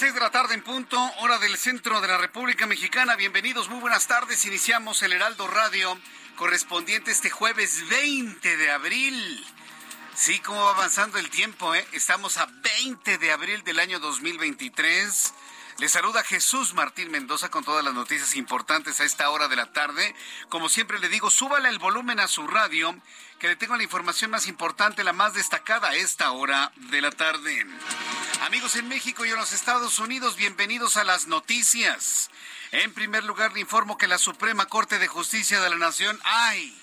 Seis de la tarde en punto, hora del centro de la República Mexicana. Bienvenidos, muy buenas tardes. Iniciamos el Heraldo Radio correspondiente este jueves 20 de abril. Sí, cómo va avanzando el tiempo, ¿eh? Estamos a 20 de abril del año 2023. Le saluda Jesús Martín Mendoza con todas las noticias importantes a esta hora de la tarde. Como siempre le digo, súbale el volumen a su radio, que le tengo la información más importante, la más destacada a esta hora de la tarde. Amigos en México y en los Estados Unidos, bienvenidos a las noticias. En primer lugar, le informo que la Suprema Corte de Justicia de la Nación, ¡ay!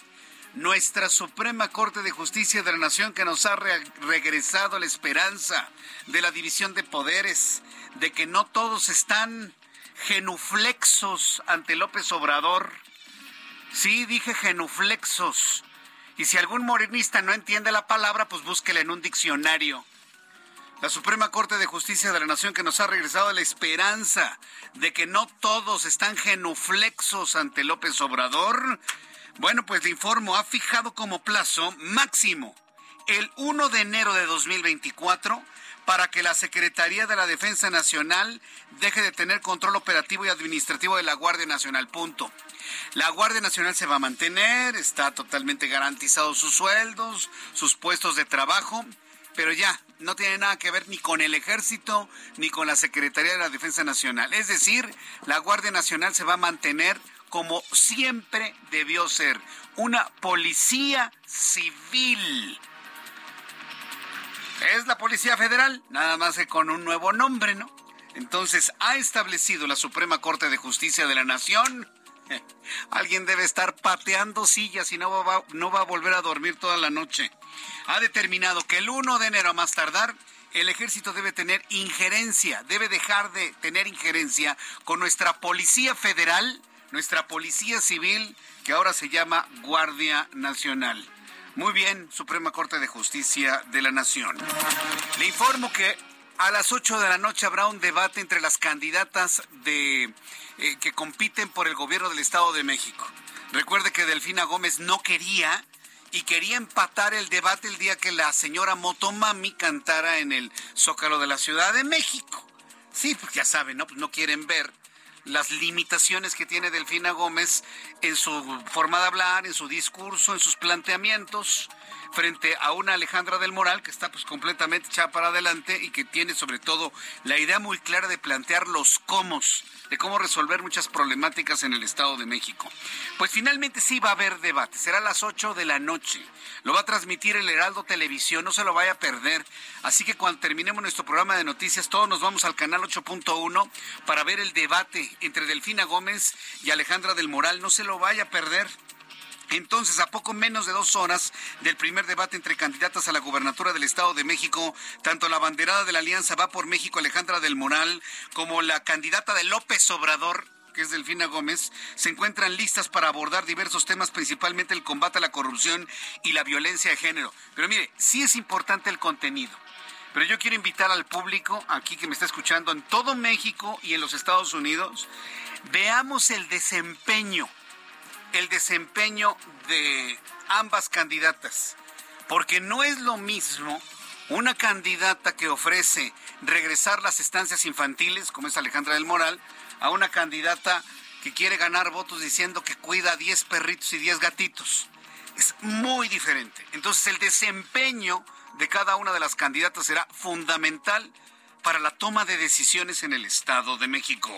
Nuestra Suprema Corte de Justicia de la Nación que nos ha re- regresado la esperanza de la división de poderes, de que no todos están genuflexos ante López Obrador. Sí, dije genuflexos. Y si algún morenista no entiende la palabra, pues búsquela en un diccionario. La Suprema Corte de Justicia de la Nación que nos ha regresado la esperanza de que no todos están genuflexos ante López Obrador. Bueno, pues le informo, ha fijado como plazo máximo el 1 de enero de 2024 para que la Secretaría de la Defensa Nacional deje de tener control operativo y administrativo de la Guardia Nacional. Punto. La Guardia Nacional se va a mantener, está totalmente garantizados sus sueldos, sus puestos de trabajo, pero ya no tiene nada que ver ni con el ejército ni con la Secretaría de la Defensa Nacional. Es decir, la Guardia Nacional se va a mantener como siempre debió ser, una policía civil. Es la Policía Federal, nada más que con un nuevo nombre, ¿no? Entonces, ha establecido la Suprema Corte de Justicia de la Nación. Alguien debe estar pateando sillas y no va, no va a volver a dormir toda la noche. Ha determinado que el 1 de enero a más tardar, el ejército debe tener injerencia, debe dejar de tener injerencia con nuestra Policía Federal, nuestra Policía Civil, que ahora se llama Guardia Nacional. Muy bien, Suprema Corte de Justicia de la Nación. Le informo que a las 8 de la noche habrá un debate entre las candidatas de, eh, que compiten por el gobierno del Estado de México. Recuerde que Delfina Gómez no quería y quería empatar el debate el día que la señora Motomami cantara en el Zócalo de la Ciudad de México. Sí, pues ya saben, ¿no? Pues no quieren ver las limitaciones que tiene Delfina Gómez en su forma de hablar, en su discurso, en sus planteamientos, frente a una Alejandra del Moral que está pues completamente echada para adelante y que tiene sobre todo la idea muy clara de plantear los cómo, de cómo resolver muchas problemáticas en el Estado de México. Pues finalmente sí va a haber debate, será a las 8 de la noche. Lo va a transmitir el Heraldo Televisión, no se lo vaya a perder. Así que cuando terminemos nuestro programa de noticias, todos nos vamos al canal 8.1 para ver el debate entre Delfina Gómez y Alejandra del Moral. No se lo vaya a perder. Entonces, a poco menos de dos horas del primer debate entre candidatas a la gubernatura del Estado de México, tanto la banderada de la Alianza Va por México, Alejandra del Moral, como la candidata de López Obrador, que es Delfina Gómez, se encuentran listas para abordar diversos temas, principalmente el combate a la corrupción y la violencia de género. Pero mire, sí es importante el contenido. Pero yo quiero invitar al público aquí que me está escuchando en todo México y en los Estados Unidos, veamos el desempeño el desempeño de ambas candidatas, porque no es lo mismo una candidata que ofrece regresar las estancias infantiles, como es Alejandra del Moral, a una candidata que quiere ganar votos diciendo que cuida a 10 perritos y 10 gatitos. Es muy diferente. Entonces el desempeño de cada una de las candidatas será fundamental para la toma de decisiones en el Estado de México.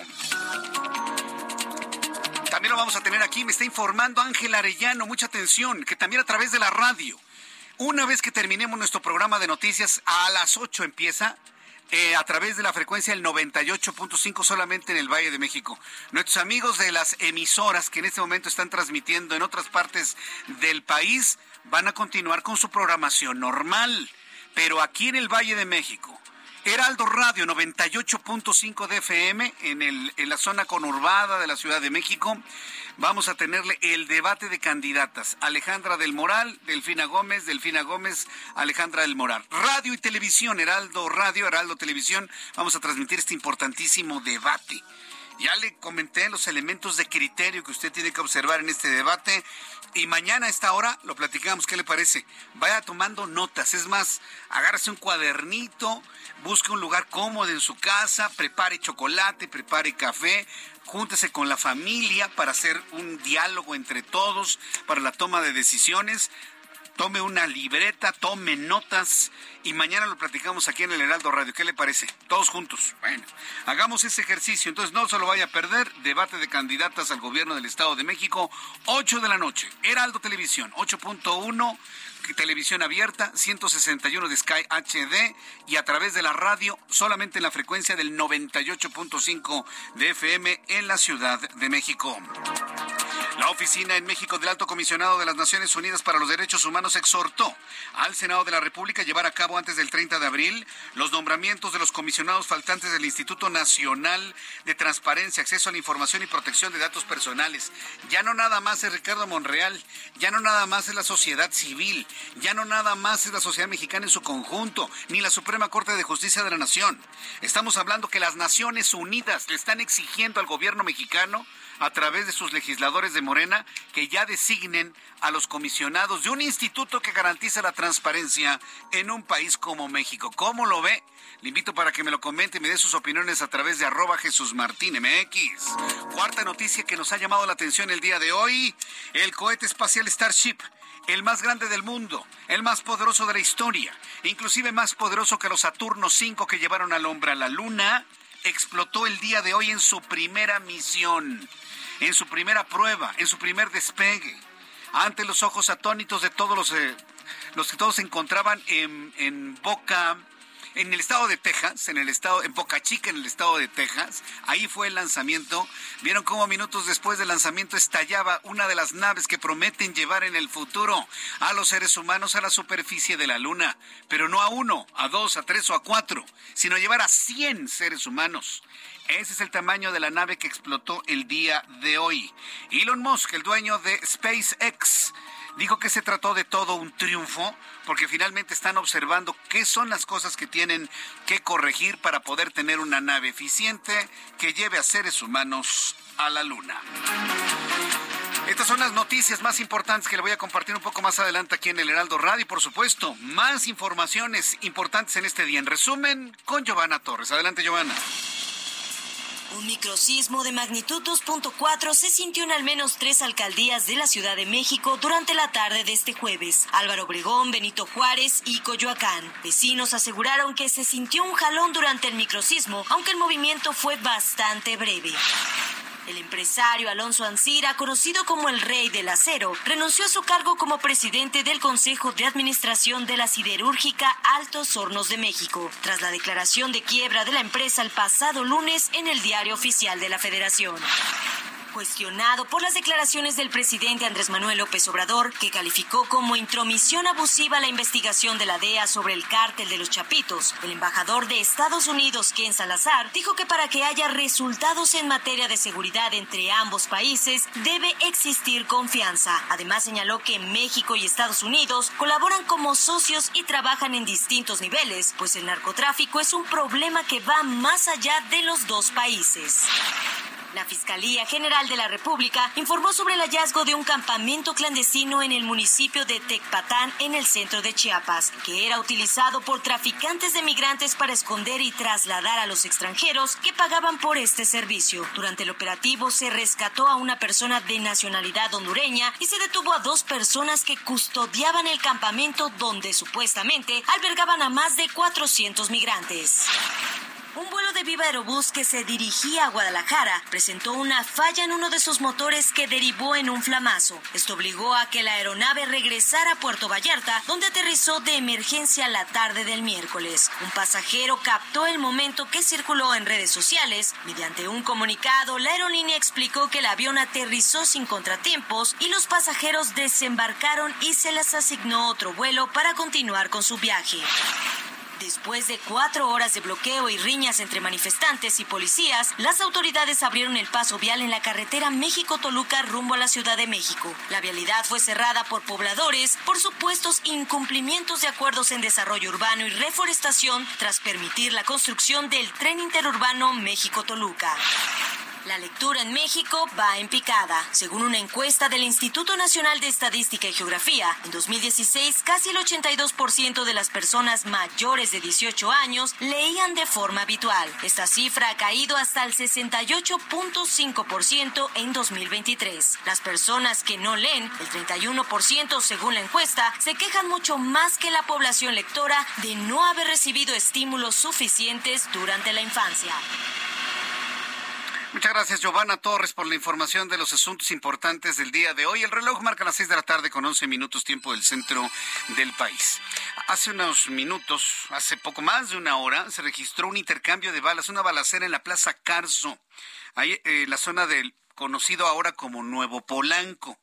También lo vamos a tener aquí, me está informando Ángel Arellano, mucha atención, que también a través de la radio. Una vez que terminemos nuestro programa de noticias, a las 8 empieza eh, a través de la frecuencia del 98.5 solamente en el Valle de México. Nuestros amigos de las emisoras que en este momento están transmitiendo en otras partes del país van a continuar con su programación normal, pero aquí en el Valle de México Heraldo Radio 98.5 de FM en, el, en la zona conurbada de la Ciudad de México. Vamos a tenerle el debate de candidatas. Alejandra del Moral, Delfina Gómez, Delfina Gómez, Alejandra del Moral. Radio y televisión, Heraldo Radio, Heraldo Televisión. Vamos a transmitir este importantísimo debate. Ya le comenté los elementos de criterio que usted tiene que observar en este debate y mañana a esta hora lo platicamos, ¿qué le parece? Vaya tomando notas, es más, agárrese un cuadernito, busque un lugar cómodo en su casa, prepare chocolate, prepare café, júntese con la familia para hacer un diálogo entre todos, para la toma de decisiones tome una libreta, tome notas y mañana lo platicamos aquí en el Heraldo Radio. ¿Qué le parece? Todos juntos. Bueno, hagamos ese ejercicio. Entonces no se lo vaya a perder. Debate de candidatas al gobierno del Estado de México, 8 de la noche. Heraldo Televisión, 8.1 televisión abierta, 161 de Sky HD y a través de la radio solamente en la frecuencia del 98.5 de FM en la Ciudad de México. La oficina en México del Alto Comisionado de las Naciones Unidas para los Derechos Humanos exhortó al Senado de la República a llevar a cabo antes del 30 de abril los nombramientos de los comisionados faltantes del Instituto Nacional de Transparencia, Acceso a la Información y Protección de Datos Personales. Ya no nada más es Ricardo Monreal, ya no nada más es la sociedad civil, ya no nada más es la sociedad mexicana en su conjunto, ni la Suprema Corte de Justicia de la Nación. Estamos hablando que las Naciones Unidas le están exigiendo al gobierno mexicano a través de sus legisladores de Morena que ya designen a los comisionados de un instituto que garantiza la transparencia en un país como México. ¿Cómo lo ve? Le invito para que me lo comente y me dé sus opiniones a través de arroba Jesús Martín MX. Cuarta noticia que nos ha llamado la atención el día de hoy, el cohete espacial Starship el más grande del mundo, el más poderoso de la historia, inclusive más poderoso que los Saturno 5 que llevaron al hombre a la Luna, explotó el día de hoy en su primera misión en su primera prueba, en su primer despegue, ante los ojos atónitos de todos los, eh, los que todos se encontraban en, en Boca, en el estado de Texas, en el estado, en Boca Chica, en el estado de Texas. Ahí fue el lanzamiento. Vieron cómo minutos después del lanzamiento estallaba una de las naves que prometen llevar en el futuro a los seres humanos a la superficie de la Luna. Pero no a uno, a dos, a tres o a cuatro, sino llevar a cien seres humanos. Ese es el tamaño de la nave que explotó el día de hoy. Elon Musk, el dueño de SpaceX, dijo que se trató de todo un triunfo porque finalmente están observando qué son las cosas que tienen que corregir para poder tener una nave eficiente que lleve a seres humanos a la Luna. Estas son las noticias más importantes que le voy a compartir un poco más adelante aquí en el Heraldo Radio y por supuesto más informaciones importantes en este día. En resumen, con Giovanna Torres. Adelante, Giovanna. Un microsismo de magnitud 2.4 se sintió en al menos tres alcaldías de la Ciudad de México durante la tarde de este jueves. Álvaro Obregón, Benito Juárez y Coyoacán. Vecinos aseguraron que se sintió un jalón durante el microsismo, aunque el movimiento fue bastante breve. El empresario Alonso Ancira, conocido como el Rey del Acero, renunció a su cargo como presidente del Consejo de Administración de la Siderúrgica Altos Hornos de México, tras la declaración de quiebra de la empresa el pasado lunes en el Diario Oficial de la Federación cuestionado por las declaraciones del presidente Andrés Manuel López Obrador, que calificó como intromisión abusiva la investigación de la DEA sobre el cártel de los Chapitos. El embajador de Estados Unidos, Ken Salazar, dijo que para que haya resultados en materia de seguridad entre ambos países, debe existir confianza. Además, señaló que México y Estados Unidos colaboran como socios y trabajan en distintos niveles, pues el narcotráfico es un problema que va más allá de los dos países. La Fiscalía General de la República informó sobre el hallazgo de un campamento clandestino en el municipio de Tecpatán, en el centro de Chiapas, que era utilizado por traficantes de migrantes para esconder y trasladar a los extranjeros que pagaban por este servicio. Durante el operativo se rescató a una persona de nacionalidad hondureña y se detuvo a dos personas que custodiaban el campamento donde supuestamente albergaban a más de 400 migrantes. Un vuelo de Viva Aerobús que se dirigía a Guadalajara presentó una falla en uno de sus motores que derivó en un flamazo. Esto obligó a que la aeronave regresara a Puerto Vallarta, donde aterrizó de emergencia la tarde del miércoles. Un pasajero captó el momento que circuló en redes sociales. Mediante un comunicado, la aerolínea explicó que el avión aterrizó sin contratiempos y los pasajeros desembarcaron y se les asignó otro vuelo para continuar con su viaje. Después de cuatro horas de bloqueo y riñas entre manifestantes y policías, las autoridades abrieron el paso vial en la carretera México-Toluca rumbo a la Ciudad de México. La vialidad fue cerrada por pobladores por supuestos incumplimientos de acuerdos en desarrollo urbano y reforestación tras permitir la construcción del tren interurbano México-Toluca. La lectura en México va en picada. Según una encuesta del Instituto Nacional de Estadística y Geografía, en 2016 casi el 82% de las personas mayores de 18 años leían de forma habitual. Esta cifra ha caído hasta el 68.5% en 2023. Las personas que no leen, el 31% según la encuesta, se quejan mucho más que la población lectora de no haber recibido estímulos suficientes durante la infancia. Muchas gracias, Giovanna Torres, por la información de los asuntos importantes del día de hoy. El reloj marca las seis de la tarde con 11 minutos tiempo del centro del país. Hace unos minutos, hace poco más de una hora, se registró un intercambio de balas, una balacera en la Plaza Carso, ahí en eh, la zona del conocido ahora como Nuevo Polanco.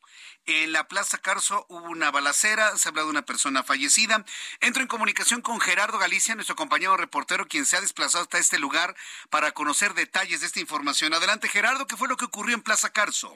En la Plaza Carso hubo una balacera, se habla de una persona fallecida. Entro en comunicación con Gerardo Galicia, nuestro compañero reportero, quien se ha desplazado hasta este lugar para conocer detalles de esta información. Adelante, Gerardo, ¿qué fue lo que ocurrió en Plaza Carso?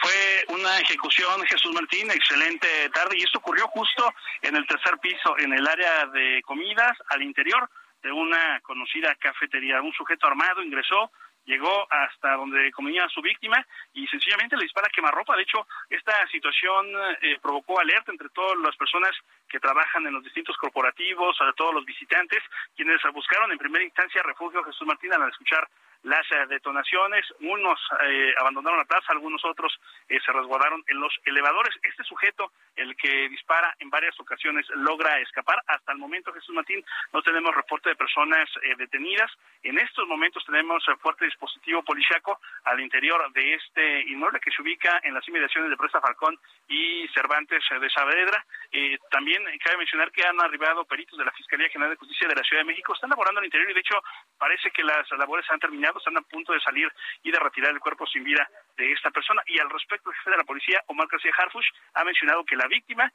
Fue una ejecución, Jesús Martín, excelente tarde, y esto ocurrió justo en el tercer piso, en el área de comidas, al interior de una conocida cafetería. Un sujeto armado ingresó, llegó hasta donde comía su víctima y sencillamente le dispara quemarropa. De hecho, esta situación eh, provocó alerta entre todas las personas que trabajan en los distintos corporativos, a todos los visitantes, quienes buscaron en primera instancia refugio Jesús Martín al escuchar las eh, detonaciones, unos eh, abandonaron la plaza, algunos otros eh, se resguardaron en los elevadores. Este sujeto, el que dispara en varias ocasiones, logra escapar. Hasta el momento, Jesús Martín, no tenemos reporte de personas detenidas. En estos momentos tenemos fuerte dispositivo policiaco al interior de este inmueble que se ubica en las inmediaciones de Presa Falcón y Cervantes de Saavedra. también cabe mencionar que han arribado peritos de la Fiscalía General de Justicia de la Ciudad de México. Están laborando al interior y, de hecho, parece que las labores han terminado están a punto de salir y de retirar el cuerpo sin vida de esta persona. Y al respecto, el jefe de la policía, Omar García Harfush, ha mencionado que la víctima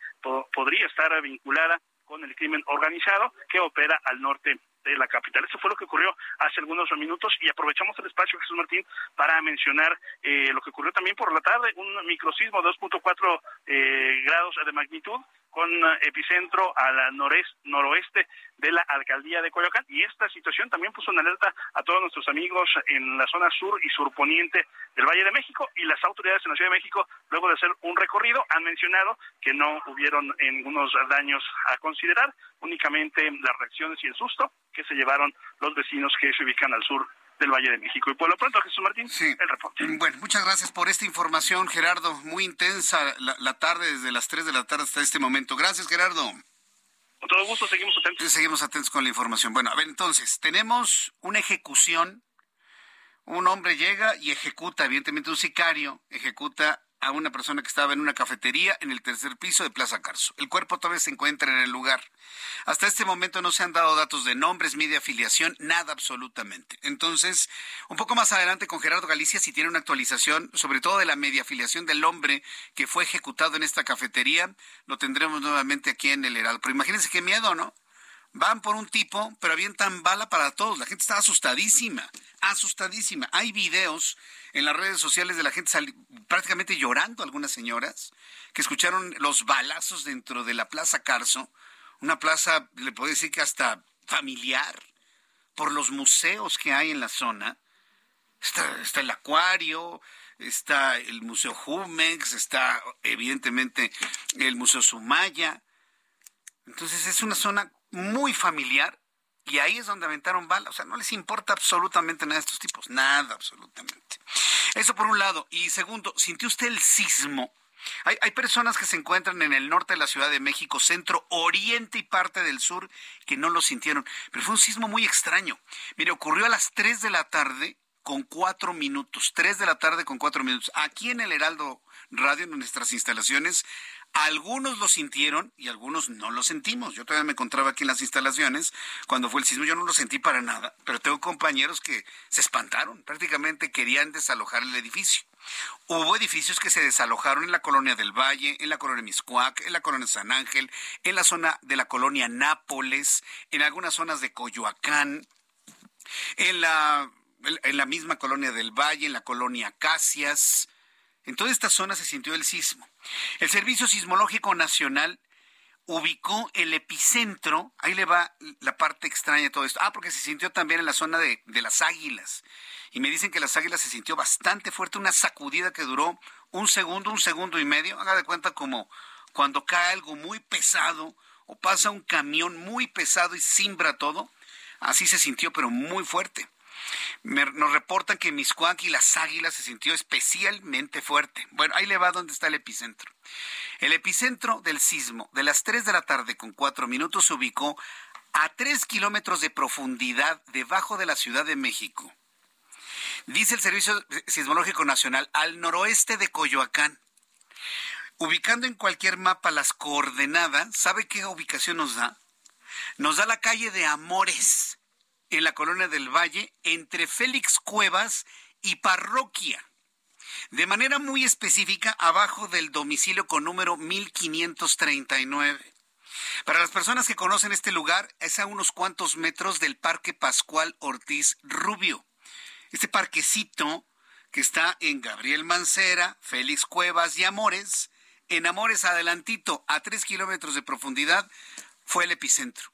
podría estar vinculada con el crimen organizado que opera al norte de la capital. Eso fue lo que ocurrió hace algunos minutos y aprovechamos el espacio, Jesús Martín, para mencionar eh, lo que ocurrió también por la tarde, un microsismo de 2.4 eh, grados de magnitud con epicentro al noreste, noroeste de la alcaldía de Coyoacán. Y esta situación también puso en alerta a todos nuestros amigos en la zona sur y surponiente del Valle de México y las autoridades en la Ciudad de México luego de hacer un recorrido han mencionado que no hubieron ningunos daños a considerar, únicamente las reacciones y el susto que se llevaron los vecinos que se ubican al sur del Valle de México. Y por lo pronto, Jesús Martín, el reporte. Bueno, muchas gracias por esta información, Gerardo. Muy intensa la, tarde, desde las 3 de la tarde hasta este momento. Gracias, Gerardo. Con todo gusto, seguimos atentos. seguimos atentos con la información. Bueno, a ver, entonces, tenemos una ejecución. Un hombre llega y ejecuta, evidentemente un sicario, ejecuta a una persona que estaba en una cafetería en el tercer piso de Plaza Carso. El cuerpo todavía se encuentra en el lugar. Hasta este momento no se han dado datos de nombres, media afiliación, nada absolutamente. Entonces, un poco más adelante con Gerardo Galicia, si tiene una actualización, sobre todo de la media afiliación del hombre que fue ejecutado en esta cafetería, lo tendremos nuevamente aquí en el Heraldo. Pero imagínense qué miedo, ¿no? Van por un tipo, pero avientan bala para todos. La gente está asustadísima, asustadísima. Hay videos en las redes sociales de la gente prácticamente llorando, algunas señoras, que escucharon los balazos dentro de la Plaza Carso, una plaza, le puedo decir que hasta familiar, por los museos que hay en la zona. Está, el acuario, está el Museo Jumex, está evidentemente el Museo Sumaya. Entonces es una zona muy familiar y ahí es donde aventaron balas. O sea, no les importa absolutamente nada a estos tipos. Nada, absolutamente. Eso por un lado. Y segundo, ¿sintió usted el sismo? Hay, hay, personas que se encuentran en el norte de la Ciudad de México, centro, oriente y parte del sur, que no lo sintieron. Pero fue un sismo muy extraño. Mire, ocurrió a las 3 de la tarde con cuatro minutos. 3 de la tarde con cuatro minutos. Aquí en el Heraldo Radio, en nuestras instalaciones, algunos lo sintieron y algunos no lo sentimos. Yo todavía me encontraba aquí en las instalaciones cuando fue el sismo. Yo no lo sentí para nada, pero tengo compañeros que se espantaron. Prácticamente querían desalojar el edificio. Hubo edificios que se desalojaron en la colonia del Valle, en la colonia Miscuac, en la colonia San Ángel, en la zona de la colonia Nápoles, en algunas zonas de Coyoacán, en la, en la misma colonia del Valle, en la colonia Casias. En toda esta zona se sintió el sismo. El Servicio Sismológico Nacional ubicó el epicentro, ahí le va la parte extraña de todo esto. Ah, porque se sintió también en la zona de, de las águilas y me dicen que las águilas se sintió bastante fuerte, una sacudida que duró un segundo, un segundo y medio. Haga de cuenta como cuando cae algo muy pesado o pasa un camión muy pesado y simbra todo. Así se sintió, pero muy fuerte. Nos reportan que Miscuac y las águilas se sintió especialmente fuerte. Bueno, ahí le va donde está el epicentro. El epicentro del sismo de las 3 de la tarde con 4 minutos se ubicó a 3 kilómetros de profundidad debajo de la Ciudad de México Dice el Servicio Sismológico Nacional al noroeste de Coyoacán. Ubicando en cualquier mapa las coordenadas, ¿sabe qué ubicación nos da? Nos da la calle de Amores, en la colonia del Valle, entre Félix Cuevas y Parroquia. De manera muy específica, abajo del domicilio con número 1539. Para las personas que conocen este lugar, es a unos cuantos metros del Parque Pascual Ortiz Rubio este parquecito que está en Gabriel Mancera, Félix Cuevas y Amores, en Amores adelantito, a tres kilómetros de profundidad, fue el epicentro.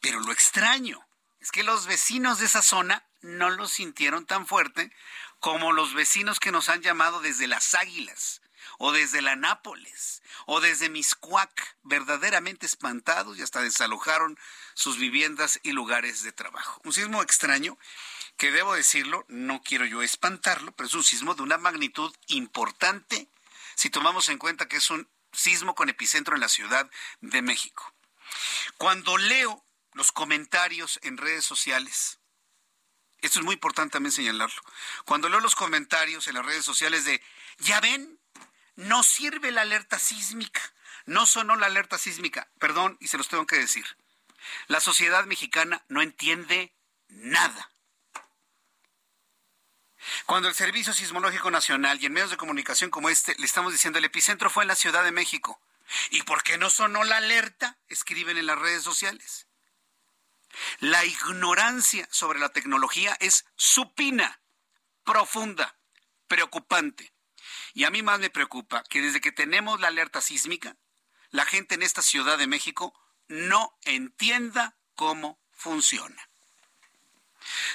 Pero lo extraño es que los vecinos de esa zona no lo sintieron tan fuerte como los vecinos que nos han llamado desde las Águilas, o desde la Nápoles, o desde Miscuac, verdaderamente espantados y hasta desalojaron sus viviendas y lugares de trabajo. Un sismo extraño que debo decirlo, no quiero yo espantarlo, pero es un sismo de una magnitud importante si tomamos en cuenta que es un sismo con epicentro en la Ciudad de México. Cuando leo los comentarios en redes sociales, esto es muy importante también señalarlo, cuando leo los comentarios en las redes sociales de, ya ven, no sirve la alerta sísmica, no sonó la alerta sísmica, perdón, y se los tengo que decir, la sociedad mexicana no entiende nada cuando el Servicio Sismológico Nacional y en medios de comunicación como este le estamos diciendo el epicentro fue en la Ciudad de México. ¿Y por qué no sonó la alerta? Escriben en las redes sociales. La ignorancia sobre la tecnología es supina, profunda, preocupante. Y a mí más me preocupa que desde que tenemos la alerta sísmica, la gente en esta Ciudad de México no entienda cómo funciona.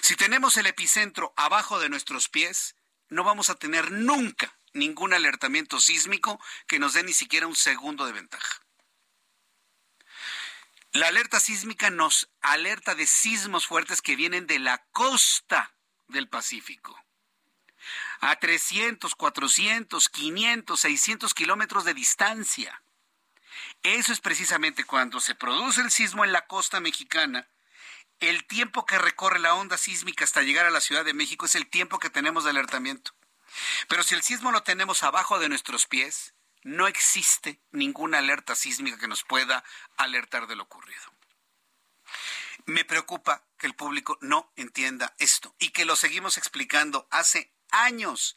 Si tenemos el epicentro abajo de nuestros pies, no vamos a tener nunca ningún alertamiento sísmico que nos dé ni siquiera un segundo de ventaja. La alerta sísmica nos alerta de sismos fuertes que vienen de la costa del Pacífico. A 300, 400, 500, 600 kilómetros de distancia. Eso es precisamente cuando se produce el sismo en la costa mexicana el tiempo que recorre la onda sísmica hasta llegar a la Ciudad de México es el tiempo que tenemos de alertamiento. Pero si el sismo lo tenemos abajo de nuestros pies, no existe ninguna alerta sísmica que nos pueda alertar de lo ocurrido. Me preocupa que el público no entienda esto y que lo seguimos explicando hace años,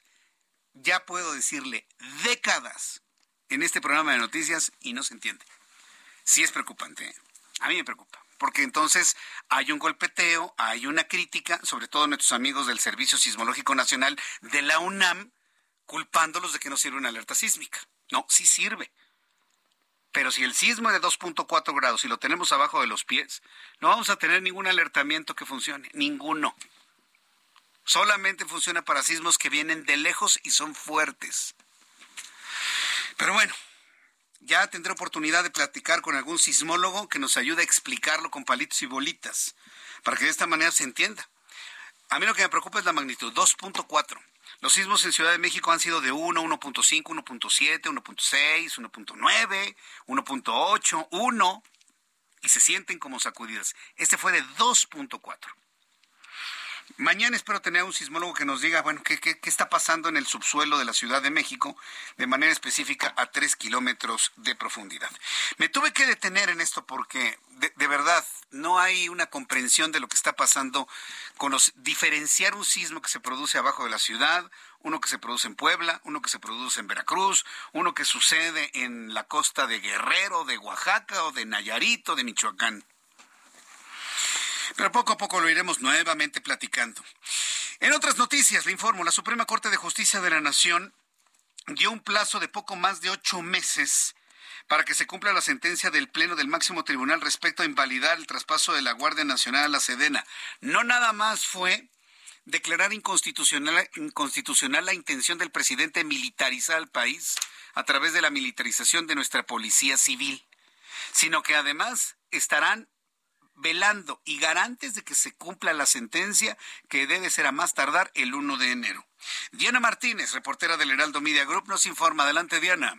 ya puedo decirle décadas, en este programa de noticias y no se entiende. Sí es preocupante, ¿eh? a mí me preocupa porque entonces hay un golpeteo, hay una crítica, sobre todo nuestros amigos del Servicio Sismológico Nacional de la UNAM, culpándolos de que no sirve una alerta sísmica. No, sí sirve. Pero si el sismo es de 2.4 grados y lo tenemos abajo de los pies, no vamos a tener ningún alertamiento que funcione, ninguno. Solamente funciona para sismos que vienen de lejos y son fuertes. Pero bueno, ya tendré oportunidad de platicar con algún sismólogo que nos ayude a explicarlo con palitos y bolitas, para que de esta manera se entienda. A mí lo que me preocupa es la magnitud, 2.4. Los sismos en Ciudad de México han sido de 1, 1.5, 1.7, 1.6, 1.9, 1.8, 1, y se sienten como sacudidas. Este fue de 2.4. Mañana espero tener un sismólogo que nos diga, bueno, qué, qué, está pasando en el subsuelo de la Ciudad de México, de manera específica a tres kilómetros de profundidad. Me tuve que detener en esto porque, de, de, verdad, no hay una comprensión de lo que está pasando con los diferenciar un sismo que se produce abajo de la ciudad, uno que se produce en Puebla, uno que se produce en Veracruz, uno que sucede en la costa de Guerrero, de Oaxaca o de Nayarito, de Michoacán. Pero poco a poco lo iremos nuevamente platicando. En otras noticias, le informo, la Suprema Corte de Justicia de la Nación dio un plazo de poco más de ocho meses para que se cumpla la sentencia del Pleno del Máximo Tribunal respecto a invalidar el traspaso de la Guardia Nacional a la Sedena. No nada más fue declarar inconstitucional, inconstitucional la intención del presidente de militarizar al país a través de la militarización de nuestra policía civil, sino que además estarán velando y garantes de que se cumpla la sentencia que debe ser a más tardar el 1 de enero. Diana Martínez, reportera del Heraldo Media Group, nos informa. Adelante, Diana.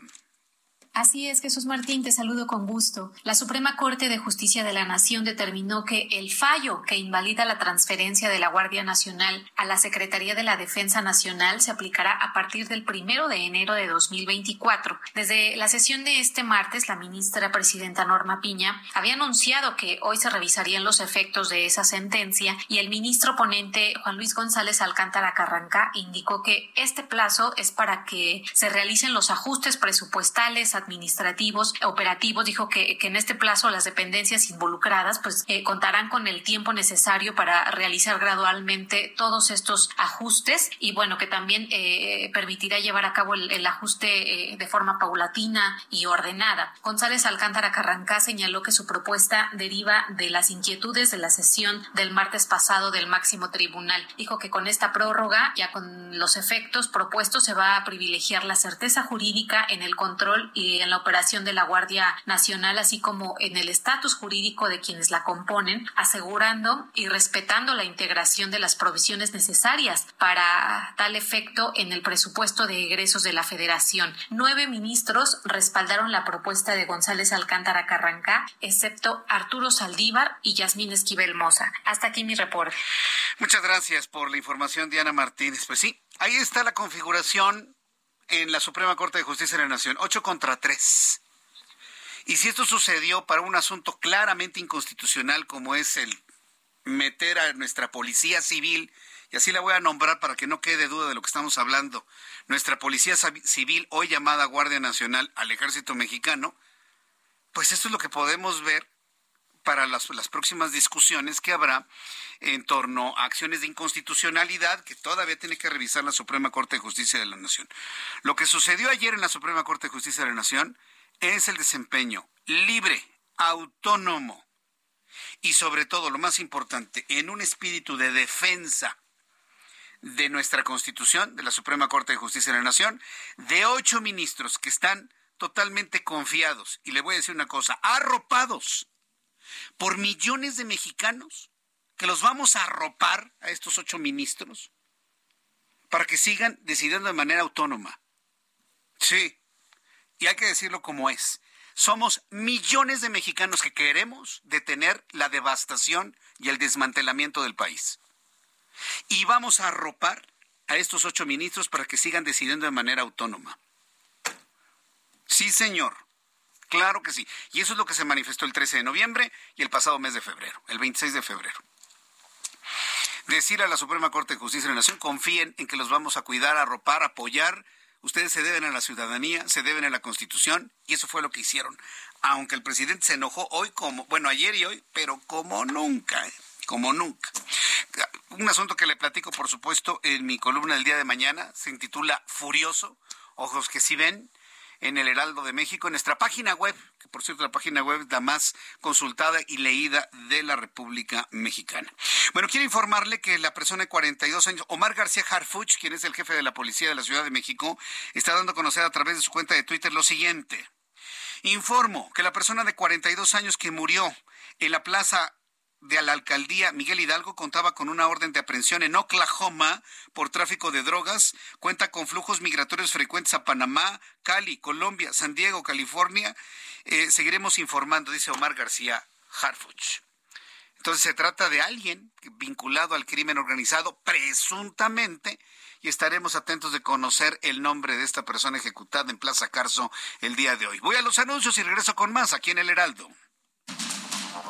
Así es, Jesús Martín, te saludo con gusto. La Suprema Corte de Justicia de la Nación determinó que el fallo que invalida la transferencia de la Guardia Nacional a la Secretaría de la Defensa Nacional se aplicará a partir del primero de enero de 2024. Desde la sesión de este martes, la ministra presidenta Norma Piña había anunciado que hoy se revisarían los efectos de esa sentencia y el ministro ponente Juan Luis González Alcántara Carranca indicó que este plazo es para que se realicen los ajustes presupuestales administrativos, operativos, dijo que, en este plazo las dependencias involucradas pues eh, contarán con el tiempo necesario para realizar gradualmente todos estos ajustes y bueno, que también eh, permitirá llevar a cabo el, el ajuste eh, de forma paulatina y ordenada. González Alcántara Carrancá señaló que su propuesta deriva de las inquietudes de la sesión del martes pasado del máximo tribunal. Dijo que con esta prórroga, ya con los efectos propuestos, se va a privilegiar la certeza jurídica en el control y en la operación de la Guardia Nacional, así como en el estatus jurídico de quienes la componen, asegurando y respetando la integración de las provisiones necesarias para tal efecto en el presupuesto de egresos de la Federación. Nueve ministros respaldaron la propuesta de González Alcántara Carrancá, excepto Arturo Saldívar y Yasmín Esquivel Moza. Hasta aquí mi reporte. Muchas gracias por la información, Diana Martínez. Pues sí, ahí está la configuración en la Suprema Corte de Justicia de la Nación, 8 contra 3. Y si esto sucedió para un asunto claramente inconstitucional como es el meter a nuestra policía civil, y así la voy a nombrar para que no quede duda de lo que estamos hablando, nuestra policía civil, hoy llamada Guardia Nacional al Ejército Mexicano, pues esto es lo que podemos ver para las, las, próximas discusiones que habrá en torno a acciones de inconstitucionalidad que todavía tiene que revisar la Suprema Corte de Justicia de la Nación. Lo que sucedió ayer en la Suprema Corte de Justicia de la Nación es el desempeño libre, autónomo y sobre todo, lo más importante, en un espíritu de defensa de nuestra Constitución, de la Suprema Corte de Justicia de la Nación, de ocho ministros que están totalmente confiados, y le voy a decir una cosa, arropados por millones de mexicanos que los vamos a arropar a estos ocho ministros para que sigan decidiendo de manera autónoma. Sí, y hay que decirlo como es. Somos millones de mexicanos que queremos detener la devastación y el desmantelamiento del país. Y vamos a arropar a estos ocho ministros para que sigan decidiendo de manera autónoma. Sí, señor. Claro que sí. Y eso es lo que se manifestó el 13 de noviembre y el pasado mes de febrero, el 26 de febrero. Decir a la Suprema Corte de Justicia de la Nación, confíen en que los vamos a cuidar, arropar, apoyar. Ustedes se deben a la ciudadanía, se deben a la Constitución y eso fue lo que hicieron. Aunque el presidente se enojó hoy como, bueno, ayer y hoy, pero como nunca, ¿eh? como nunca. Un asunto que le platico, por supuesto, en mi columna del día de mañana, se intitula Furioso, ojos que sí ven, en el Heraldo de México, en nuestra página web, que por cierto la página web es la más consultada y leída de la República Mexicana. Bueno, quiero informarle que la persona de 42 años, Omar García Harfuch, quien es el jefe de la policía de la Ciudad de México, está dando a conocer a través de su cuenta de Twitter lo siguiente. Informo que la persona de 42 años que murió en la plaza de la alcaldía Miguel Hidalgo contaba con una orden de aprehensión en Oklahoma por tráfico de drogas, cuenta con flujos migratorios frecuentes a Panamá, Cali, Colombia, San Diego, California. Eh, seguiremos informando, dice Omar García Harfuch. Entonces se trata de alguien vinculado al crimen organizado, presuntamente, y estaremos atentos de conocer el nombre de esta persona ejecutada en Plaza Carso el día de hoy. Voy a los anuncios y regreso con más aquí en El Heraldo.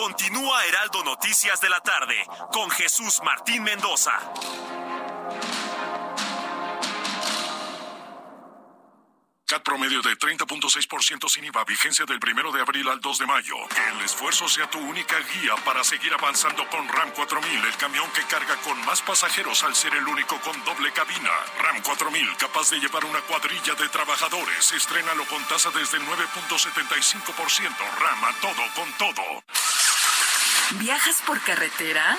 Continúa Heraldo Noticias de la tarde con Jesús Martín Mendoza. CAT promedio de 30.6% sin IVA, vigencia del primero de abril al 2 de mayo. Que el esfuerzo sea tu única guía para seguir avanzando con RAM 4000, el camión que carga con más pasajeros al ser el único con doble cabina. RAM 4000, capaz de llevar una cuadrilla de trabajadores. Estrénalo con tasa desde el 9.75%. RAM a todo con todo. ¿Viajas por carretera?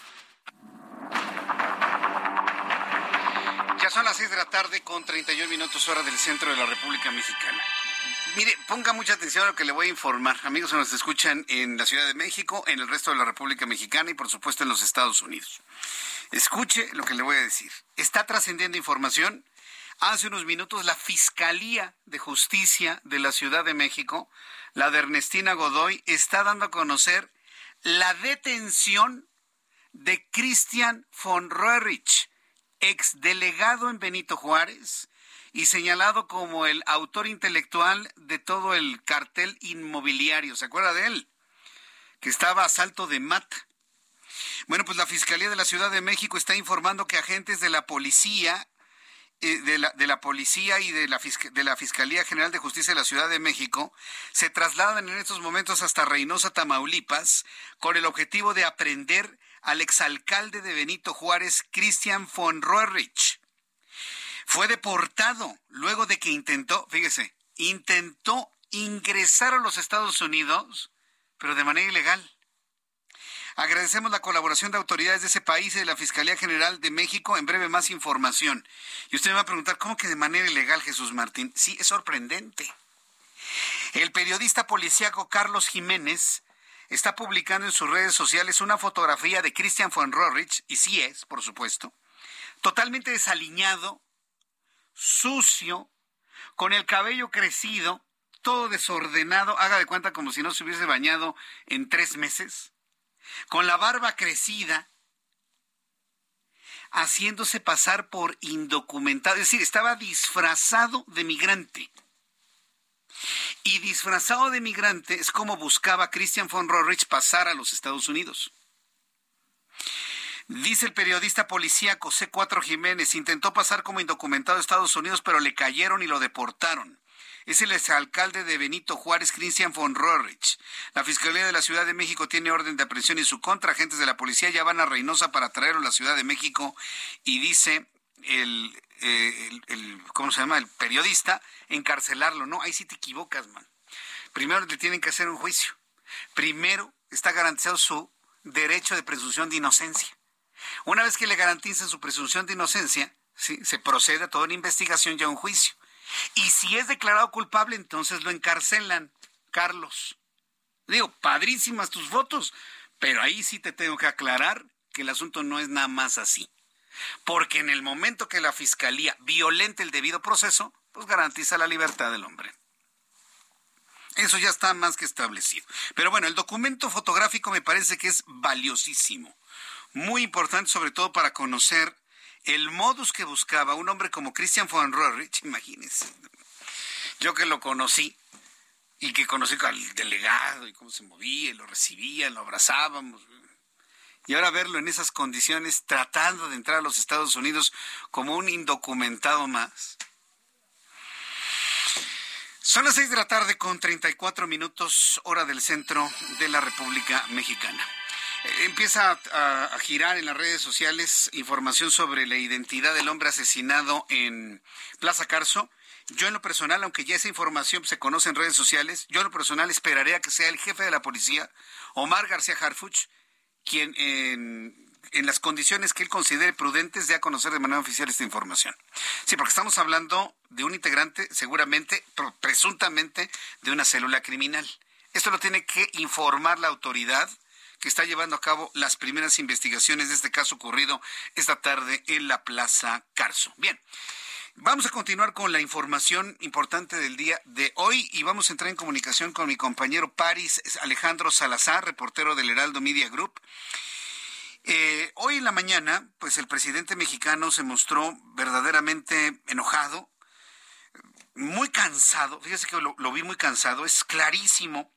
Ya son las 6 de la tarde con 31 minutos hora del centro de la República Mexicana. Mire, ponga mucha atención a lo que le voy a informar. Amigos que nos escuchan en la Ciudad de México, en el resto de la República Mexicana y por supuesto en los Estados Unidos. Escuche lo que le voy a decir. Está trascendiendo información. Hace unos minutos la Fiscalía de Justicia de la Ciudad de México, la de Ernestina Godoy, está dando a conocer la detención de Christian von Roerich, exdelegado en Benito Juárez y señalado como el autor intelectual de todo el cartel inmobiliario. ¿Se acuerda de él? Que estaba a salto de mata. Bueno, pues la Fiscalía de la Ciudad de México está informando que agentes de la policía eh, de la, de la, policía y de la, de la Fiscalía General de Justicia de la Ciudad de México se trasladan en estos momentos hasta Reynosa, Tamaulipas, con el objetivo de aprender al exalcalde de Benito Juárez, Christian von Roerich. Fue deportado luego de que intentó, fíjese, intentó ingresar a los Estados Unidos, pero de manera ilegal. Agradecemos la colaboración de autoridades de ese país y de la Fiscalía General de México. En breve más información. Y usted me va a preguntar, ¿cómo que de manera ilegal, Jesús Martín? Sí, es sorprendente. El periodista policíaco Carlos Jiménez está publicando en sus redes sociales una fotografía de Christian von Roerich, y sí es, por supuesto, totalmente desaliñado, sucio, con el cabello crecido, todo desordenado, haga de cuenta como si no se hubiese bañado en tres meses, con la barba crecida, haciéndose pasar por indocumentado, es decir, estaba disfrazado de migrante. Y disfrazado de migrante es como buscaba Christian von Roerich pasar a los Estados Unidos. Dice el periodista policíaco C4 Jiménez, intentó pasar como indocumentado a Estados Unidos, pero le cayeron y lo deportaron. Es el exalcalde de Benito Juárez, Christian von Roerich. La Fiscalía de la Ciudad de México tiene orden de aprehensión en su contra. Agentes de la policía ya van a Reynosa para traerlo a la Ciudad de México y dice el, eh, el, ¿cómo se llama? El periodista, encarcelarlo. No, ahí sí te equivocas, man. Primero le tienen que hacer un juicio. Primero está garantizado su derecho de presunción de inocencia. Una vez que le garanticen su presunción de inocencia, ¿sí? se procede a toda una investigación y a un juicio. Y si es declarado culpable, entonces lo encarcelan, Carlos. Digo, padrísimas tus fotos, pero ahí sí te tengo que aclarar que el asunto no es nada más así. Porque en el momento que la fiscalía violente el debido proceso, pues garantiza la libertad del hombre. Eso ya está más que establecido. Pero bueno, el documento fotográfico me parece que es valiosísimo. Muy importante, sobre todo para conocer el modus que buscaba un hombre como Christian von Roerich, imagínense. Yo que lo conocí y que conocí al delegado y cómo se movía, y lo recibía, lo abrazábamos. Y ahora verlo en esas condiciones, tratando de entrar a los Estados Unidos como un indocumentado más. Son las seis de la tarde con 34 minutos hora del centro de la República Mexicana. Eh, empieza a, a, girar en las redes sociales información sobre la identidad del hombre asesinado en Plaza Carso. Yo en lo personal, aunque ya esa información se conoce en redes sociales, yo en lo personal esperaría que sea el jefe de la policía, Omar García Harfuch, quien en en las condiciones que él considere prudentes de a conocer de manera oficial esta información. Sí, porque estamos hablando de un integrante, seguramente, presuntamente, de una célula criminal. Esto lo tiene que informar la autoridad que está llevando a cabo las primeras investigaciones de este caso ocurrido esta tarde en la Plaza Carso. Bien. Vamos a continuar con la información importante del día de hoy y vamos a entrar en comunicación con mi compañero Paris Alejandro Salazar, reportero del Heraldo Media Group. Eh, hoy en la mañana, pues el presidente mexicano se mostró verdaderamente enojado, muy cansado, fíjese que lo, vi muy cansado, es clarísimo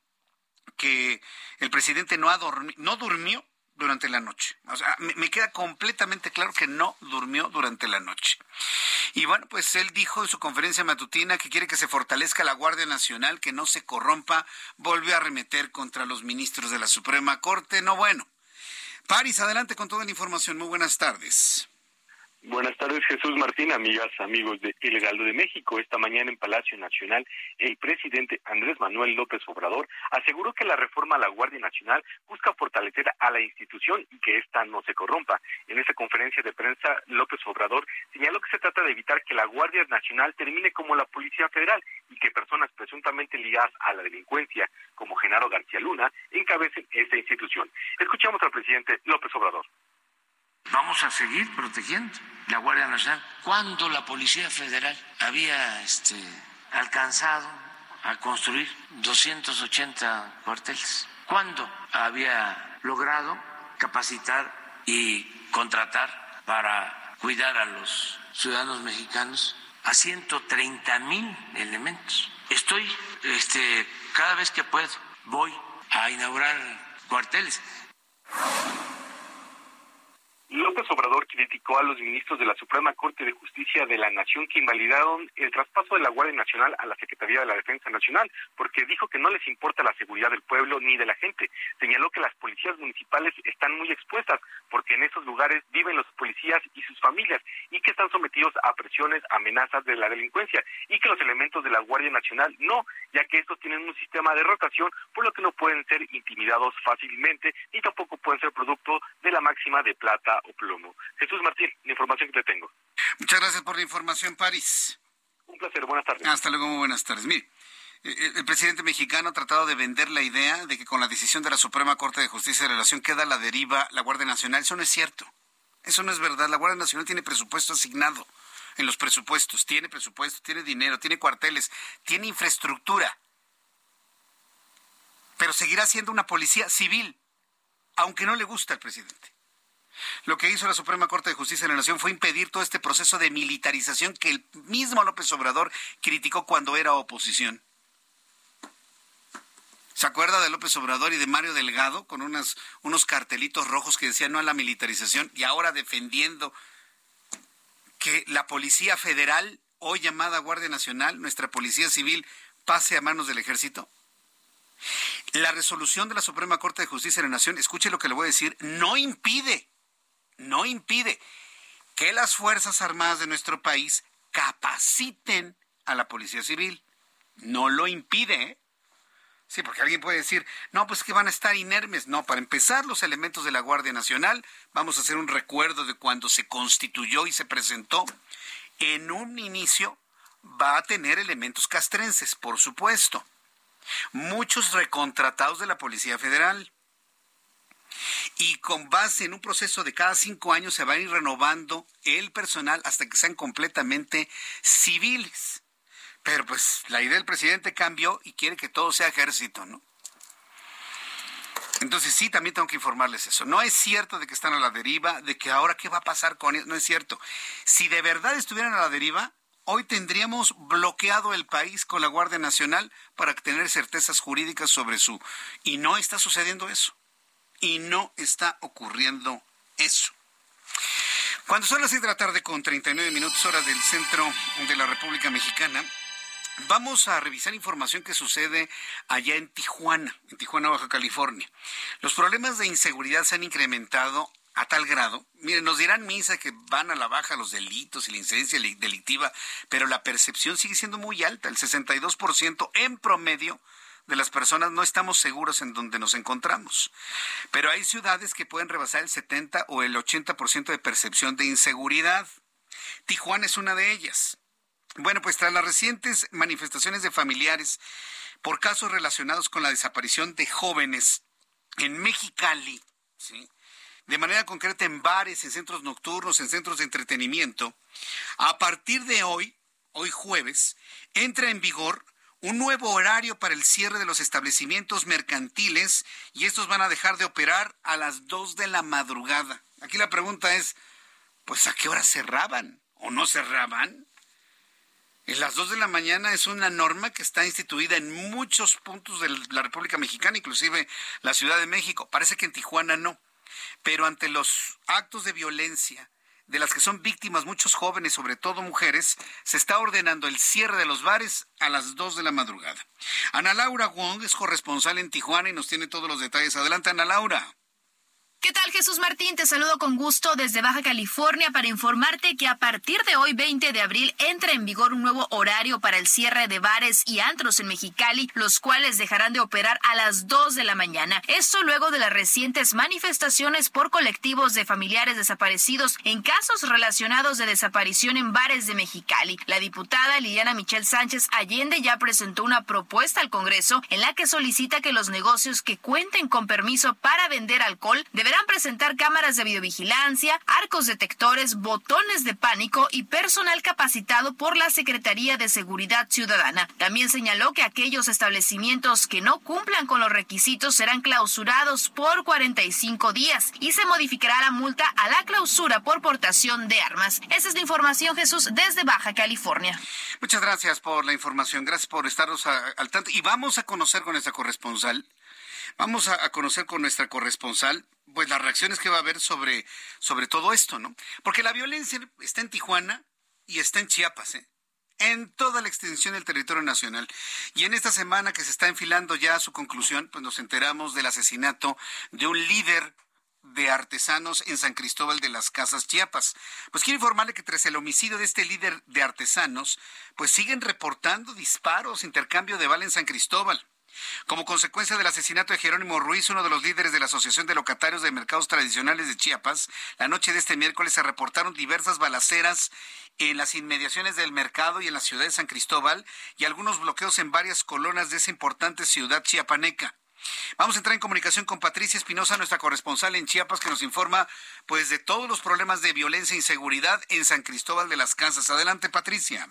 que el presidente no, ha no durmió durante la noche. O sea, me, queda completamente claro que no durmió durante la noche. Y bueno, pues él dijo en su conferencia matutina que quiere que se fortalezca la Guardia Nacional, que no se corrompa, volvió a remeter contra los ministros de la Suprema Corte. No, bueno, Paris, adelante con toda la información. Muy buenas tardes. Buenas tardes, Jesús Martín, amigas, amigos de El Heraldo de México. Esta mañana en Palacio Nacional, el presidente Andrés Manuel López Obrador aseguró que la reforma a la Guardia Nacional busca fortalecer a la institución y que ésta no se corrompa. En esta conferencia de prensa, López Obrador señaló que se trata de evitar que la Guardia Nacional termine como la Policía Federal y que personas presuntamente ligadas a la delincuencia, como Genaro García Luna, encabecen esta institución. Escuchamos al presidente López Obrador. Vamos a seguir protegiendo la Guardia Nacional. Cuando la Policía Federal había este, alcanzado a construir 280 cuarteles, ¿cuándo había logrado capacitar y contratar para cuidar a los ciudadanos mexicanos a 130 mil elementos. Estoy, este, cada vez que puedo, voy a inaugurar cuarteles. López Obrador criticó a los ministros de la Suprema Corte de Justicia de la Nación que invalidaron el traspaso de la Guardia Nacional a la Secretaría de la Defensa Nacional, porque dijo que no les importa la seguridad del pueblo ni de la gente. Señaló que las policías municipales están muy expuestas, porque en esos lugares viven los policías y sus familias, y que están sometidos a presiones, amenazas de la delincuencia, y que los elementos de la Guardia Nacional no, ya que estos tienen un sistema de rotación, por lo que no pueden ser intimidados fácilmente, ni tampoco pueden ser producto de la máxima de plata o plomo. Jesús Martín, la información que te tengo. Muchas gracias por la información, París. Un placer, buenas tardes. Hasta luego, muy buenas tardes. Mire, eh, eh, el presidente mexicano ha tratado de vender la idea de que con la decisión de la Suprema Corte de Justicia de la Nación queda a la deriva la Guardia Nacional. Eso no es cierto. Eso no es verdad. La Guardia Nacional tiene presupuesto asignado en los presupuestos. Tiene presupuesto, tiene dinero, tiene cuarteles, tiene infraestructura. Pero seguirá siendo una policía civil, aunque no le gusta al presidente. Lo que hizo la Suprema Corte de Justicia de la Nación fue impedir todo este proceso de militarización que el mismo López Obrador criticó cuando era oposición. ¿Se acuerda de López Obrador y de Mario Delgado con unos cartelitos rojos que decían no a la militarización y ahora defendiendo que la Policía Federal, hoy llamada Guardia Nacional, nuestra Policía Civil, pase a manos del ejército? La resolución de la Suprema Corte de Justicia de la Nación, escuche lo que le voy a decir, no impide no impide que las Fuerzas Armadas de nuestro país capaciten a la Policía Civil. No lo impide. ¿eh? Sí, porque alguien puede decir, no, pues que van a estar inermes. No, para empezar, los elementos de la Guardia Nacional, vamos a hacer un recuerdo de cuando se constituyó y se presentó. En un inicio, va a tener elementos castrenses, por supuesto. Muchos recontratados de la Policía Federal. Y con base en un proceso de cada cinco años se va a ir renovando el personal hasta que sean completamente civiles. Pero pues la idea del presidente cambió y quiere que todo sea ejército, ¿no? Entonces sí, también tengo que informarles eso. No es cierto de que están a la deriva, de que ahora qué va a pasar con ellos. No es cierto. Si de verdad estuvieran a la deriva, hoy tendríamos bloqueado el país con la Guardia Nacional para tener certezas jurídicas sobre su... Y no está sucediendo eso. Y no está ocurriendo eso. Cuando son las 6 de la tarde con 39 minutos hora del centro de la República Mexicana, Vamos a revisar información que sucede allá en Tijuana, en Tijuana, Baja California. Los problemas de inseguridad se han incrementado a tal grado. Miren, nos dirán misa que van a la baja los delitos y la incidencia delictiva, pero la percepción sigue siendo muy alta. El 62% en promedio de las personas no estamos seguros en donde nos encontramos. Pero hay ciudades que pueden rebasar el 70 o el 80% de percepción de inseguridad. Tijuana es una de ellas. Bueno, pues tras las recientes manifestaciones de familiares por casos relacionados con la desaparición de jóvenes en Mexicali, de manera concreta en bares, en centros nocturnos, en centros de entretenimiento, a partir de hoy, hoy jueves, entra en vigor un nuevo horario para el cierre de los establecimientos mercantiles y estos van a dejar de operar a las 2 de la madrugada. Aquí la pregunta es, pues ¿a qué hora cerraban o no cerraban? En las 2 de la mañana es una norma que está instituida en muchos puntos de la República Mexicana, inclusive la Ciudad de México. Parece que en Tijuana no. Pero ante los actos de violencia de las que son víctimas muchos jóvenes, sobre todo mujeres, se está ordenando el cierre de los bares a las 2 de la madrugada. Ana Laura Wong es corresponsal en Tijuana y nos tiene todos los detalles. Adelante, Ana Laura. ¿Qué tal Jesús Martín? Te saludo con gusto desde Baja California para informarte que a partir de hoy 20 de abril entra en vigor un nuevo horario para el cierre de bares y antros en Mexicali, los cuales dejarán de operar a las 2 de la mañana. Esto luego de las recientes manifestaciones por colectivos de familiares desaparecidos en casos relacionados de desaparición en bares de Mexicali. La diputada Liliana Michelle Sánchez Allende ya presentó una propuesta al Congreso en la que solicita que los negocios que cuenten con permiso para vender alcohol deberán presentar cámaras de videovigilancia, arcos detectores, botones de pánico y personal capacitado por la Secretaría de Seguridad Ciudadana. También señaló que aquellos establecimientos que no cumplan con los requisitos serán clausurados por 45 días y se modificará la multa a la clausura por portación de armas. Esa es la información, Jesús, desde Baja California. Muchas gracias por la información. Gracias por estarnos al tanto. Y vamos a conocer con esta corresponsal. Vamos a conocer con nuestra corresponsal pues las reacciones que va a haber sobre, sobre todo esto, ¿no? Porque la violencia está en Tijuana y está en Chiapas, ¿eh? en toda la extensión del territorio nacional. Y en esta semana que se está enfilando ya a su conclusión, pues nos enteramos del asesinato de un líder de artesanos en San Cristóbal de las Casas Chiapas. Pues quiero informarle que tras el homicidio de este líder de artesanos, pues siguen reportando disparos, intercambio de bala en San Cristóbal. Como consecuencia del asesinato de Jerónimo Ruiz, uno de los líderes de la Asociación de Locatarios de Mercados Tradicionales de Chiapas, la noche de este miércoles se reportaron diversas balaceras en las inmediaciones del mercado y en la ciudad de San Cristóbal y algunos bloqueos en varias colonas de esa importante ciudad chiapaneca. Vamos a entrar en comunicación con Patricia Espinosa, nuestra corresponsal en Chiapas, que nos informa pues de todos los problemas de violencia e inseguridad en San Cristóbal de las Casas. Adelante, Patricia.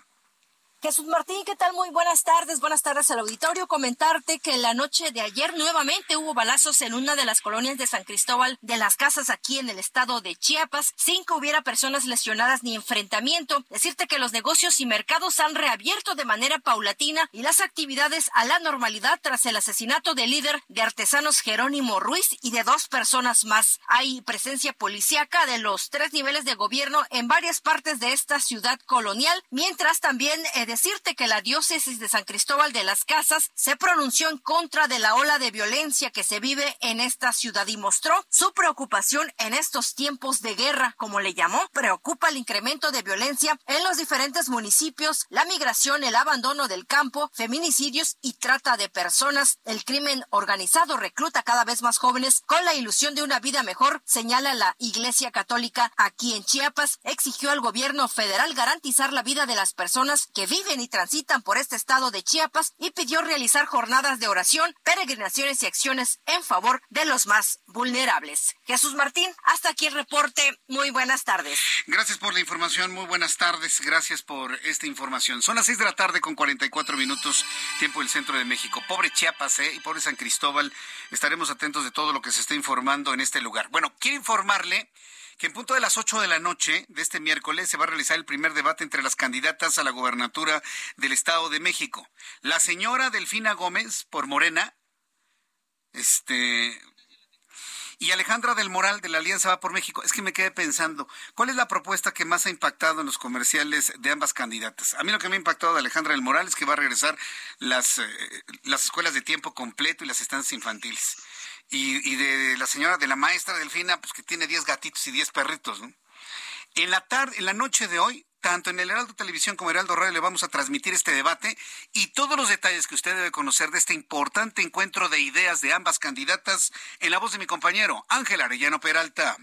Jesús Martín, ¿qué tal? Muy buenas tardes. Buenas tardes al auditorio. Comentarte que la noche de ayer nuevamente hubo balazos en una de las colonias de San Cristóbal de las Casas aquí en el estado de Chiapas, sin que hubiera personas lesionadas ni enfrentamiento. Decirte que los negocios y mercados han reabierto de manera paulatina y las actividades a la normalidad tras el asesinato del líder de artesanos Jerónimo Ruiz y de dos personas más. Hay presencia policíaca de los tres niveles de gobierno en varias partes de esta ciudad colonial, mientras también eh, decirte que la diócesis de San Cristóbal de las Casas se pronunció en contra de la ola de violencia que se vive en esta ciudad y mostró su preocupación en estos tiempos de guerra, como le llamó, preocupa el incremento de violencia en los diferentes municipios, la migración, el abandono del campo, feminicidios y trata de personas. El crimen organizado recluta cada vez más jóvenes con la ilusión de una vida mejor, señala la Iglesia Católica aquí en Chiapas, exigió al gobierno federal garantizar la vida de las personas que viven viven y transitan por este estado de Chiapas y pidió realizar jornadas de oración, peregrinaciones y acciones en favor de los más vulnerables. Jesús Martín, hasta aquí el reporte. Muy buenas tardes. Gracias por la información. Muy buenas tardes. Gracias por esta información. Son las seis de la tarde con 44 minutos, tiempo del centro de México. Pobre Chiapas ¿eh? y pobre San Cristóbal. Estaremos atentos de todo lo que se está informando en este lugar. Bueno, quiero informarle que en punto de las 8 de la noche de este miércoles se va a realizar el primer debate entre las candidatas a la gobernatura del Estado de México. La señora Delfina Gómez, por Morena, este, y Alejandra del Moral de la Alianza Va por México. Es que me quedé pensando, ¿cuál es la propuesta que más ha impactado en los comerciales de ambas candidatas? A mí lo que me ha impactado de Alejandra del Moral es que va a regresar las, eh, las escuelas de tiempo completo y las estancias infantiles y, de la señora, de la maestra Delfina, pues que tiene 10 gatitos y 10 perritos, ¿no? En la tarde, en la noche de hoy, tanto en el Heraldo Televisión como Heraldo Radio le vamos a transmitir este debate y todos los detalles que usted debe conocer de este importante encuentro de ideas de ambas candidatas en la voz de mi compañero Ángel Arellano Peralta.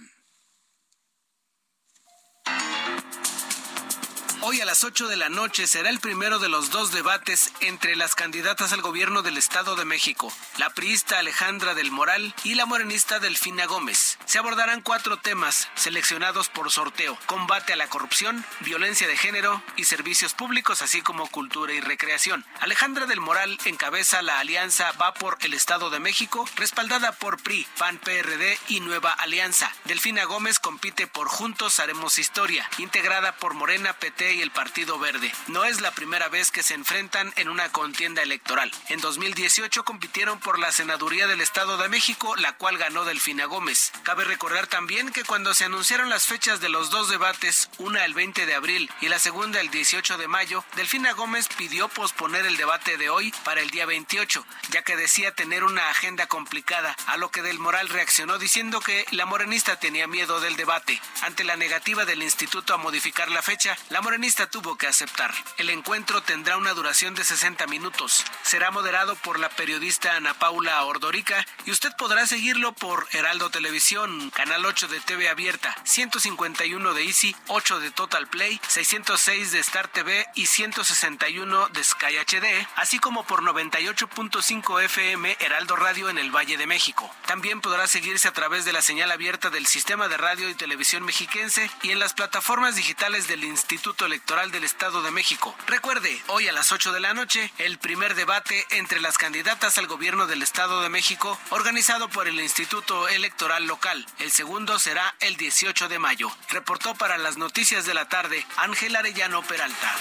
Hoy a las 8 de la noche será el primero de los dos debates entre las candidatas al gobierno del Estado de México, la priista Alejandra del Moral y la morenista Delfina Gómez. Se abordarán cuatro temas seleccionados por sorteo, combate a la corrupción, violencia de género y servicios públicos, así como cultura y recreación. Alejandra del Moral encabeza la alianza Va por el Estado de México, respaldada por PRI, PAN, PRD y Nueva Alianza. Delfina Gómez compite por Juntos Haremos Historia, integrada por Morena, PT y el Partido Verde. No es la primera vez que se enfrentan en una contienda electoral. En 2018 compitieron por la senaduría del Estado de México, la cual ganó Delfina Gómez. Cabe recordar también que cuando se anunciaron las fechas de los dos debates, una el 20 de abril y la segunda el 18 de mayo, Delfina Gómez pidió posponer el debate de hoy para el día 28, ya que decía tener una agenda complicada, a lo que Del Moral reaccionó diciendo que la morenista tenía miedo del debate. Ante la negativa del instituto a modificar la fecha, la morenista tuvo que aceptar. El encuentro tendrá una duración de 60 minutos. Será moderado por la periodista Ana Paula Ordorica y usted podrá seguirlo por Heraldo Televisión, Canal 8 de TV Abierta, 151 de Easy, 8 de Total Play, 606 de Star TV y 161 de Sky HD, así como por 98.5 FM Heraldo Radio en el Valle de México. También podrá seguirse a través de la señal abierta del Sistema de Radio y Televisión Mexiquense y en las plataformas digitales del Instituto Electoral del Estado de México. Recuerde, hoy a las 8 de la noche, el primer debate entre las candidatas al gobierno del Estado de México, organizado por el Instituto Electoral Local. El segundo será el 18 de mayo. Reportó para las noticias de la tarde Ángel Arellano Peralta.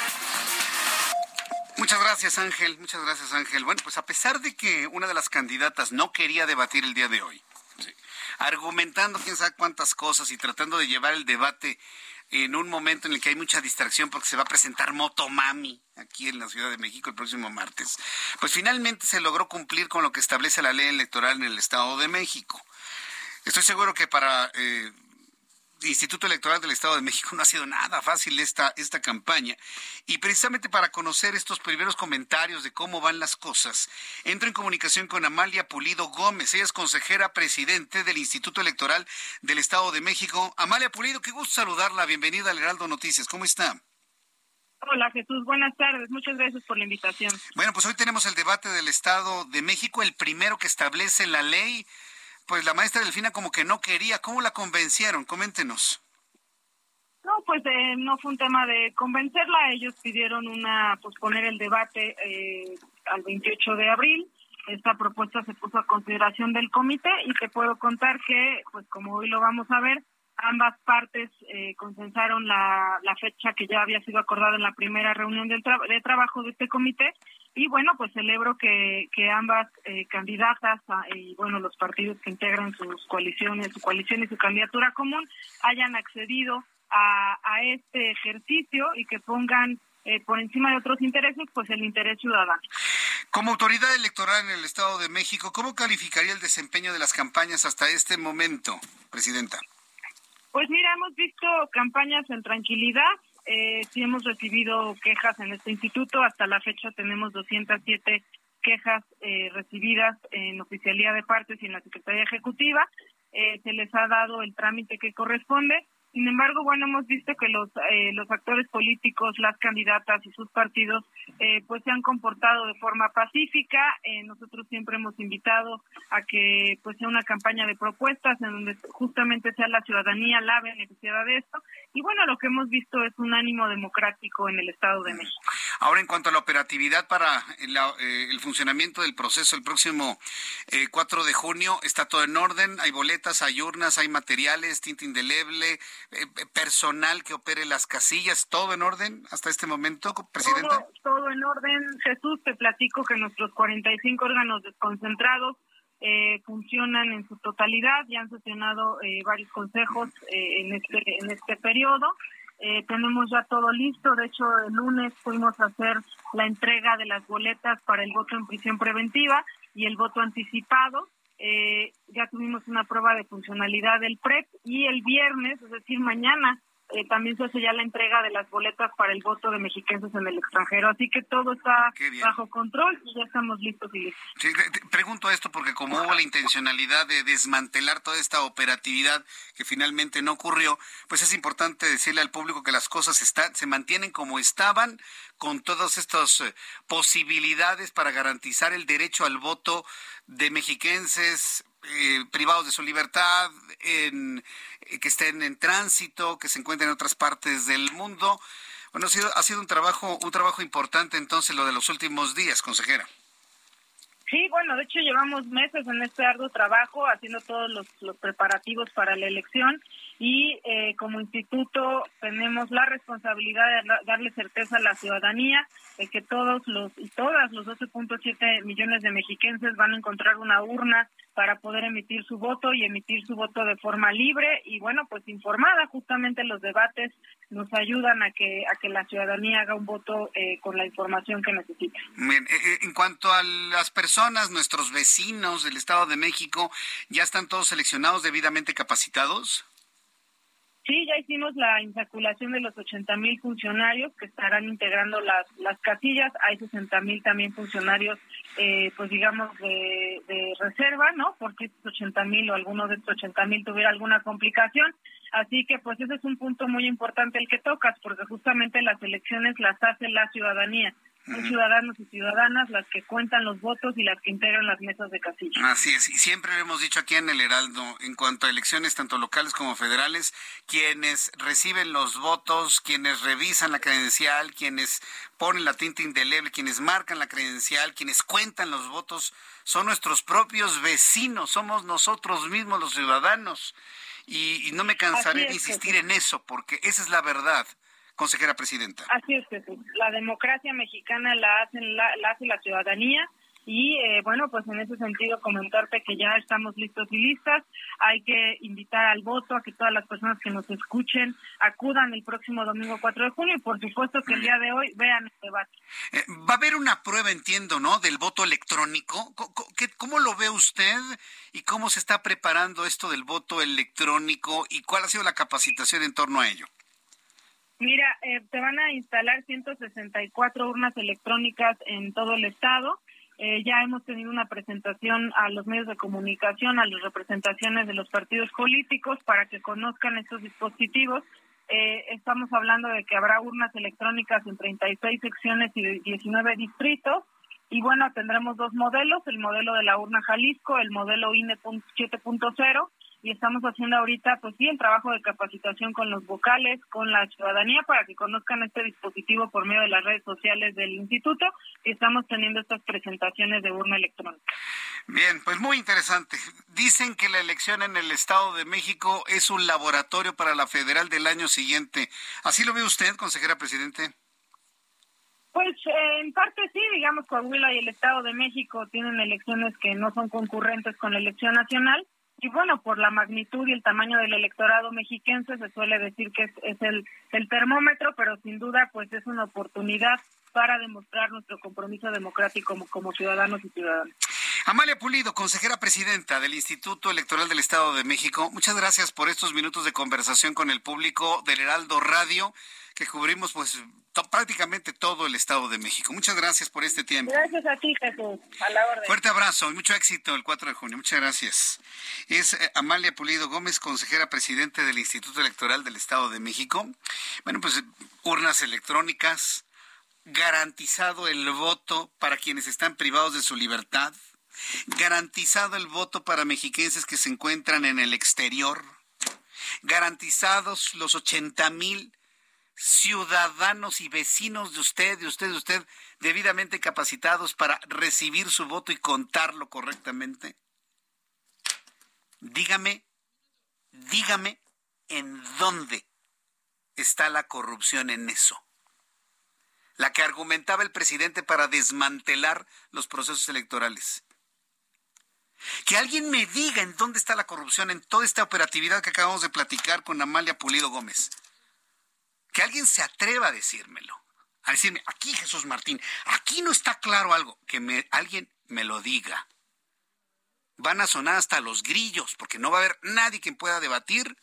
Muchas gracias Ángel, muchas gracias Ángel. Bueno, pues a pesar de que una de las candidatas no quería debatir el día de hoy, argumentando quién sabe cuántas cosas y tratando de llevar el debate en un momento en el que hay mucha distracción porque se va a presentar Motomami aquí en la Ciudad de México el próximo martes, pues finalmente se logró cumplir con lo que establece la ley electoral en el Estado de México. Estoy seguro que para eh, Instituto Electoral del Estado de México no ha sido nada fácil esta, esta campaña. Y precisamente para conocer estos primeros comentarios de cómo van las cosas, entro en comunicación con Amalia Pulido Gómez. Ella es consejera presidente del Instituto Electoral del Estado de México. Amalia Pulido, qué gusto saludarla. Bienvenida al Heraldo Noticias. ¿Cómo está? Hola Jesús, buenas tardes. Muchas gracias por la invitación. Bueno, pues hoy tenemos el debate del Estado de México, el primero que establece la ley pues la maestra Delfina como que no quería. ¿Cómo la convencieron? Coméntenos. No, pues eh, no fue un tema de convencerla. Ellos pidieron una posponer el debate eh, al 28 de abril. Esta propuesta se puso a consideración del comité y te puedo contar que, pues como hoy lo vamos a ver, ambas partes eh, consensaron la, la, fecha que ya había sido acordada en la primera reunión del de trabajo de este comité y bueno, pues celebro que, que ambas eh, candidatas ah, y bueno, los partidos que integran sus coaliciones, su coalición y su candidatura común hayan accedido a, a este ejercicio y que pongan eh, por encima de otros intereses, pues el interés ciudadano. Como autoridad electoral en el Estado de México, ¿cómo calificaría el desempeño de las campañas hasta este momento, Presidenta? Pues mira, hemos visto campañas en tranquilidad, eh, sí hemos recibido quejas en este instituto. Hasta la fecha tenemos 207 quejas eh, recibidas en oficialía de partes y en la Secretaría Ejecutiva. Eh, se les ha dado el trámite que corresponde Sin embargo, bueno, hemos visto que los eh, los actores políticos, las candidatas y sus partidos, eh, pues se han comportado de forma pacífica. Eh, nosotros siempre hemos invitado a que pues sea una campaña de propuestas en donde justamente sea la ciudadanía la beneficiada de esto. Y bueno, lo que hemos visto es un ánimo democrático en el Estado de México. Ahora, en cuanto a la operatividad para el funcionamiento del proceso el próximo 4 de junio, está todo en orden. Hay boletas, hay urnas, hay materiales, tinta indeleble eh, personal que opere las casillas, ¿todo en orden hasta este momento, Presidenta? Todo, todo en orden, Jesús, te platico que nuestros 45 órganos desconcentrados eh, funcionan en su totalidad, ya han sesionado eh, varios consejos en, este, en este periodo. Tenemos ya todo listo, de hecho el lunes fuimos a hacer la entrega de las boletas para el voto en prisión preventiva y el voto anticipado. Eh, ya tuvimos una prueba de funcionalidad del PREP y el viernes, es decir, mañana, eh, también se hace ya la entrega de las boletas para el voto de mexicanos en el extranjero. Así que todo está bajo control y ya estamos listos y listos. pregunto esto porque como hubo la intencionalidad de desmantelar toda esta operatividad que finalmente no ocurrió, pues es importante decirle al público que las cosas están, se mantienen como estaban con todas estas eh, posibilidades para garantizar el derecho al voto de mexiquenses eh, privados de su libertad, en, eh, que estén en tránsito, que se encuentren en otras partes del mundo. Bueno, ha sido, ha sido un trabajo, un trabajo importante entonces lo de los últimos días, consejera. Sí, bueno, de hecho llevamos meses en este arduo trabajo haciendo todos los, los preparativos para la elección y eh, como instituto tenemos la responsabilidad de darle certeza a la ciudadanía de que todos los y todas los 12.7 millones de mexiquenses van a encontrar una urna para poder emitir su voto y emitir su voto de forma libre y bueno pues informada justamente los debates nos ayudan a que a que la ciudadanía haga un voto eh, con la información que necesita. Bien, eh, en cuanto a las personas, nuestros vecinos del Estado de México, ¿ya están todos seleccionados debidamente capacitados? Sí, ya hicimos la insaculación de los 80 mil funcionarios que estarán integrando las, las casillas. Hay 60 mil también funcionarios, eh, pues digamos, de, de reserva, ¿no? Porque estos 80 mil o alguno de estos 80 mil tuviera alguna complicación. Así que, pues ese es un punto muy importante el que tocas, porque justamente las elecciones las hace la ciudadanía. Son ciudadanos y ciudadanas las que cuentan los votos y las que integran las mesas de casilla. Así es, y siempre lo hemos dicho aquí en el Heraldo, en cuanto a elecciones tanto locales como federales, quienes reciben los votos, quienes revisan la credencial, quienes ponen la tinta indeleble, quienes marcan la credencial, quienes cuentan los votos, son nuestros propios vecinos, somos nosotros mismos los ciudadanos. Y, no me cansaré de insistir en eso, porque esa es la verdad consejera presidenta. Así es, Jesús. La democracia mexicana la, hacen, la, hace la ciudadanía y eh, bueno, pues en ese sentido comentarte que ya estamos listos y listas. Hay que invitar al voto a que todas las personas que nos escuchen acudan el próximo domingo 4 de junio y por supuesto que el día de hoy vean el debate. Eh, va a haber una prueba, entiendo, ¿no? Del voto electrónico. ¿Cómo lo ve usted y cómo se está preparando esto del voto electrónico y cuál ha sido la capacitación en torno a ello? Mira, eh, te van a instalar 164 urnas electrónicas en todo el estado. Eh, ya hemos tenido una presentación a los medios de comunicación, a las representaciones de los partidos políticos para que conozcan estos dispositivos. Eh, estamos hablando de que habrá urnas electrónicas en 36 secciones y 19 distritos. Y bueno, tendremos dos modelos, el modelo de la urna Jalisco, el modelo INE 7.0 y estamos haciendo ahorita, pues sí, el trabajo de capacitación con los vocales, con la ciudadanía, para que conozcan este dispositivo por medio de las redes sociales del instituto y estamos teniendo estas presentaciones de urna electrónica. Bien, pues muy interesante. Dicen que la elección en el Estado de México es un laboratorio para la federal del año siguiente. ¿Así lo ve usted, consejera presidente? Pues eh, en parte sí, digamos, Coahuila y el Estado de México tienen elecciones que no son concurrentes con la elección nacional, y bueno, por la magnitud y el tamaño del electorado mexiquense se suele decir que es, el, el termómetro, pero sin duda pues es una oportunidad para demostrar nuestro compromiso democrático como ciudadanos y ciudadanas. Amalia Pulido, consejera presidenta del Instituto Electoral del Estado de México, muchas gracias por estos minutos de conversación con el público del Heraldo Radio, que cubrimos pues prácticamente todo el Estado de México. Muchas gracias por este tiempo. Gracias a ti, Jesús. A la orden. Fuerte abrazo y mucho éxito el 4 de junio. Muchas gracias. Es eh, Amalia Pulido Gómez, consejera presidente del Instituto Electoral del Estado de México. Bueno, pues urnas electrónicas, garantizado el voto para quienes están privados de su libertad garantizado el voto para mexiquenses que se encuentran en el exterior, garantizados los 80 mil ciudadanos y vecinos de usted, de usted, de usted, debidamente capacitados para recibir su voto y contarlo correctamente? Dígame, dígame en dónde está la corrupción en eso. La que argumentaba el presidente para desmantelar los procesos electorales. Que alguien me diga en dónde está la corrupción en toda esta operatividad que acabamos de platicar con Amalia Pulido Gómez. Que alguien se atreva a decírmelo. A decirme, aquí Jesús Martín, aquí no está claro algo. Que alguien me lo diga. Van a sonar hasta los grillos, porque no va a haber nadie quien pueda debatir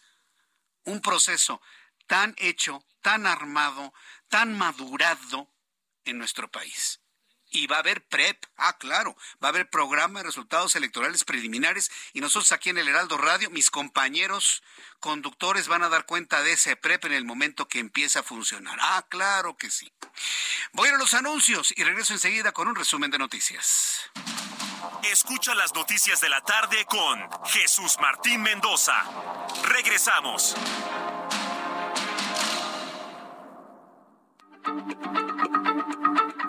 un proceso tan hecho, tan armado, tan madurado en nuestro país. Y va a haber PREP, ah, claro, va a haber programa de resultados electorales preliminares y nosotros aquí en el Heraldo Radio, mis compañeros conductores van a dar cuenta de ese PREP en el momento que empiece a funcionar. Ah, claro que sí. Voy a los anuncios y regreso enseguida con un resumen de noticias. Escucha las noticias de la tarde con Jesús Martín Mendoza. Regresamos.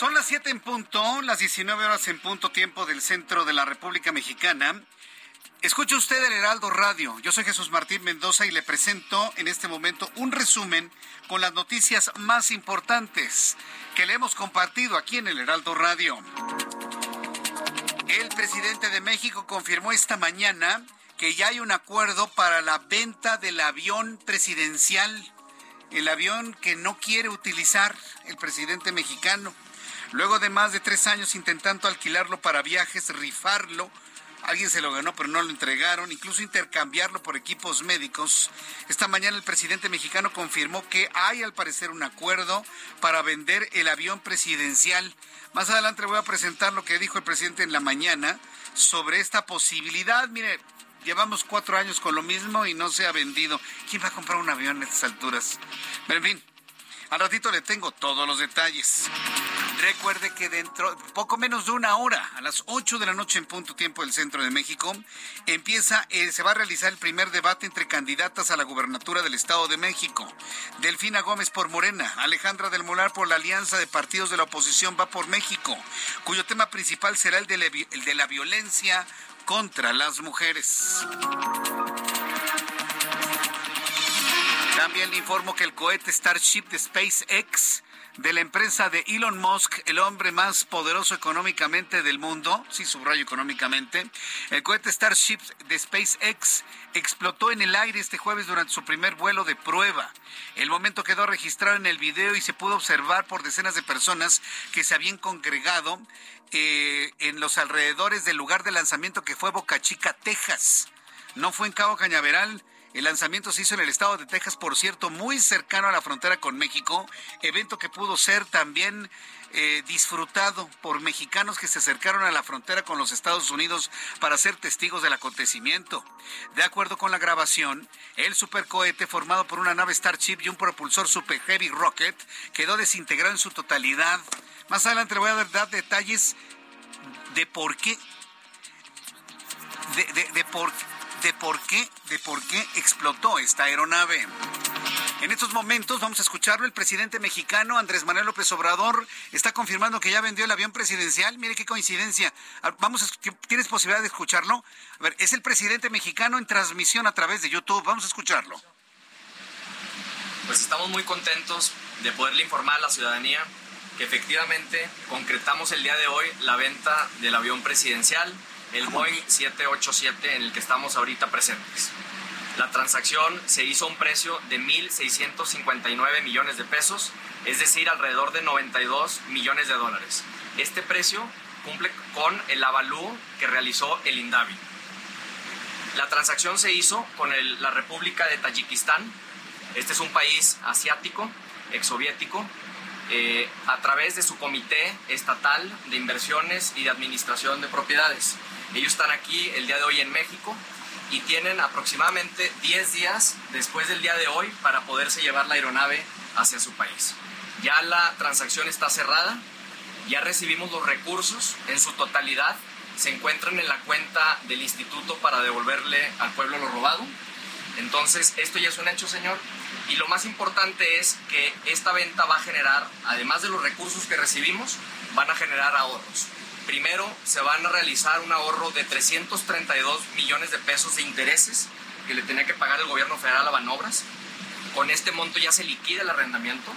Son las 7 en punto, las 19 horas en punto tiempo del centro de la República Mexicana. Escucha usted el Heraldo Radio. Yo soy Jesús Martín Mendoza y le presento en este momento un resumen con las noticias más importantes que le hemos compartido aquí en el Heraldo Radio. El presidente de México confirmó esta mañana que ya hay un acuerdo para la venta del avión presidencial, el avión que no quiere utilizar el presidente mexicano. Luego de más de tres años intentando alquilarlo para viajes, rifarlo, Alguien se lo ganó, pero no lo entregaron, incluso intercambiarlo por equipos médicos. Esta mañana el presidente mexicano confirmó que hay al parecer un acuerdo para vender el avión presidencial. Más adelante voy a presentar lo que dijo el presidente en la mañana sobre esta posibilidad. Mire, llevamos cuatro años con lo mismo y no se ha vendido. ¿Quién va a comprar un avión a estas alturas? Pero en fin, al ratito le tengo todos los detalles. Recuerde que dentro, poco menos de una hora, a las 8 de la noche en punto tiempo del centro de México, empieza, eh, se va a realizar el primer debate entre candidatas a la gubernatura del Estado de México. Delfina Gómez por Morena, Alejandra del Molar por la Alianza de Partidos de la Oposición va por México, cuyo tema principal será el de la, el de la violencia contra las mujeres. También le informo que el cohete Starship de SpaceX de la empresa de Elon Musk, el hombre más poderoso económicamente del mundo, sí subrayo económicamente, el cohete Starship de SpaceX explotó en el aire este jueves durante su primer vuelo de prueba. El momento quedó registrado en el video y se pudo observar por decenas de personas que se habían congregado eh, en los alrededores del lugar de lanzamiento que fue Boca Chica, Texas. No fue en Cabo Cañaveral, el lanzamiento se hizo en el estado de Texas, por cierto, muy cercano a la frontera con México, evento que pudo ser también eh, disfrutado por mexicanos que se acercaron a la frontera con los Estados Unidos para ser testigos del acontecimiento. De acuerdo con la grabación, el supercohete formado por una nave Starship y un propulsor Super Heavy Rocket quedó desintegrado en su totalidad. Más adelante le voy a dar detalles de por qué, de, de, por, de por qué, de por qué explotó esta aeronave. En estos momentos vamos a escucharlo. El presidente mexicano Andrés Manuel López Obrador está confirmando que ya vendió el avión presidencial. Mire qué coincidencia. Vamos, a, ¿tienes posibilidad de escucharlo? A ver, es el presidente mexicano en transmisión a través de YouTube. Vamos a escucharlo. Pues estamos muy contentos de poderle informar a la ciudadanía que efectivamente concretamos el día de hoy la venta del avión presidencial, el Boeing 787 en el que estamos ahorita presentes. La transacción se hizo a un precio de 1.659 millones de pesos, es decir, alrededor de 92 millones de dólares. Este precio cumple con el avalú que realizó el INDAVI. La transacción se hizo con el, la República de Tayikistán. Este es un país asiático, exsoviético, eh, a través de su Comité Estatal de Inversiones y de Administración de Propiedades. Ellos están aquí el día de hoy en México y tienen aproximadamente 10 días después del día de hoy para poderse llevar la aeronave hacia su país. Ya la transacción está cerrada, ya recibimos los recursos en su totalidad, se encuentran en la cuenta del instituto para devolverle al pueblo lo robado. Entonces, esto ya es un hecho, señor. Y lo más importante es que esta venta va a generar, además de los recursos que recibimos, van a generar ahorros. Primero, se van a realizar un ahorro de 332 millones de pesos de intereses que le tenía que pagar el gobierno federal a Banobras. Con este monto ya se liquida el arrendamiento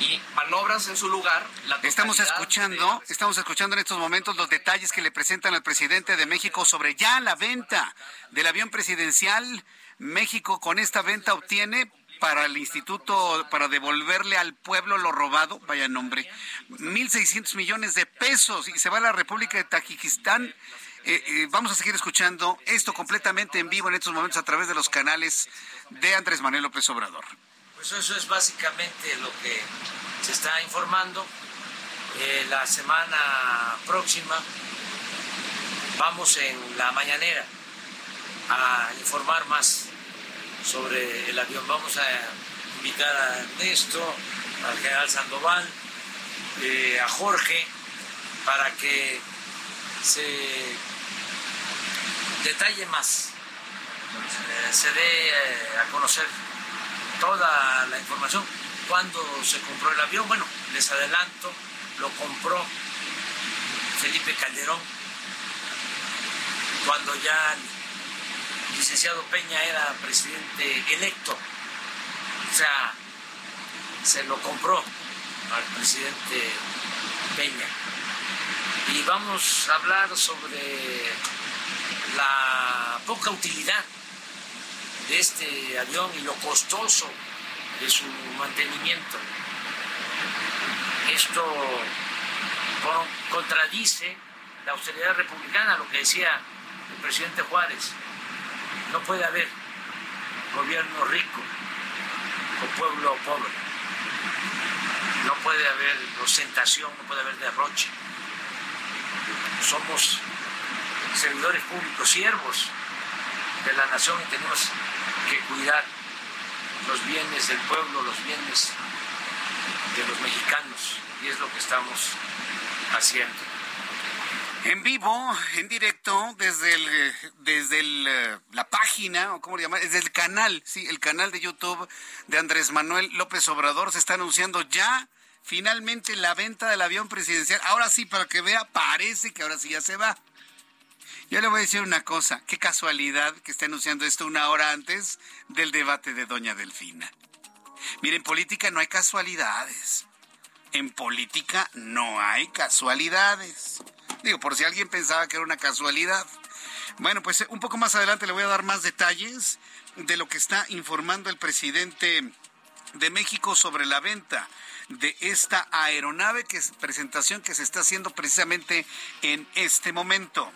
y Banobras en su lugar. La estamos escuchando, estamos escuchando en estos momentos los detalles que le presentan al presidente de México sobre ya la venta del avión presidencial. México con esta venta obtiene para el instituto, para devolverle al pueblo lo robado, vaya nombre, 1.600 millones de pesos y se va a la República de Tajikistán. Eh, eh, vamos a seguir escuchando esto completamente en vivo en estos momentos a través de los canales de Andrés Manuel López Obrador. Pues eso es básicamente lo que se está informando. Eh, la semana próxima vamos en la mañanera a informar más sobre el avión. Vamos a invitar a Ernesto, al general Sandoval, eh, a Jorge, para que se detalle más, eh, se dé eh, a conocer toda la información. Cuando se compró el avión, bueno, les adelanto, lo compró Felipe Calderón, cuando ya licenciado Peña era presidente electo. O sea, se lo compró al presidente Peña. Y vamos a hablar sobre la poca utilidad de este avión y lo costoso de su mantenimiento. Esto contradice la austeridad republicana, lo que decía el presidente Juárez. No puede haber gobierno rico o pueblo pobre. No puede haber ostentación, no puede haber derroche. Somos servidores públicos, siervos de la nación y tenemos que cuidar los bienes del pueblo, los bienes de los mexicanos. Y es lo que estamos haciendo. En vivo, en directo, desde desde eh, la página, o cómo le llaman, desde el canal, sí, el canal de YouTube de Andrés Manuel López Obrador, se está anunciando ya finalmente la venta del avión presidencial. Ahora sí, para que vea, parece que ahora sí ya se va. Yo le voy a decir una cosa, qué casualidad que esté anunciando esto una hora antes del debate de Doña Delfina. Miren, en política no hay casualidades. En política no hay casualidades. Digo, por si alguien pensaba que era una casualidad. Bueno, pues un poco más adelante le voy a dar más detalles de lo que está informando el presidente de México sobre la venta de esta aeronave, que es presentación que se está haciendo precisamente en este momento.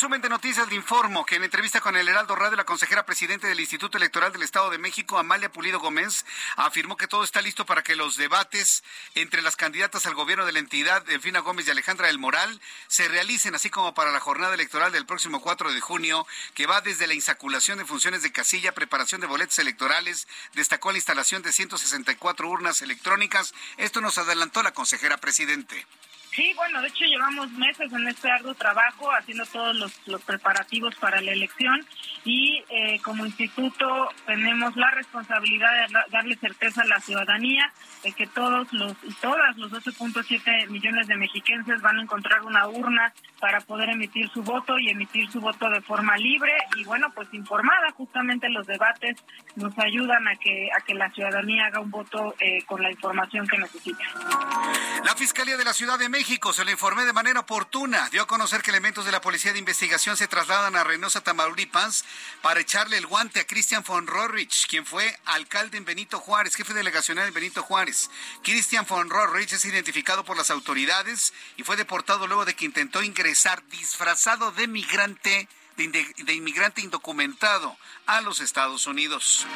Resumen de noticias le informo que en entrevista con el Heraldo Radio, la consejera presidente del Instituto Electoral del Estado de México, Amalia Pulido Gómez, afirmó que todo está listo para que los debates entre las candidatas al gobierno de la entidad, Delfina Gómez y Alejandra del Moral, se realicen, así como para la jornada electoral del próximo 4 de junio, que va desde la insaculación de funciones de casilla, preparación de boletos electorales, destacó la instalación de 164 urnas electrónicas. Esto nos adelantó la consejera presidente. Sí, bueno, de hecho llevamos meses en este arduo trabajo haciendo todos los, preparativos para la elección y eh, como instituto tenemos la responsabilidad de darle certeza a la ciudadanía de que todos los y todas los 12.7 millones de mexiquenses van a encontrar una urna para poder emitir su voto y emitir su voto de forma libre y bueno, pues informada. Justamente los debates nos ayudan a que a que la ciudadanía haga un voto eh, con la información que necesita. La Fiscalía de la Ciudad de México se lo informé de manera oportuna. Dio a conocer que elementos de la Policía de Investigación se trasladan a Reynosa, Tamaulipas, para echarle el guante a Christian von Rorrich, quien fue alcalde en Benito Juárez, jefe delegacional en Benito Juárez. Christian von Rorrich es identificado por las autoridades y fue deportado luego de que intentó ingresar disfrazado de migrante de, inmigrante indocumentado a los Estados Unidos.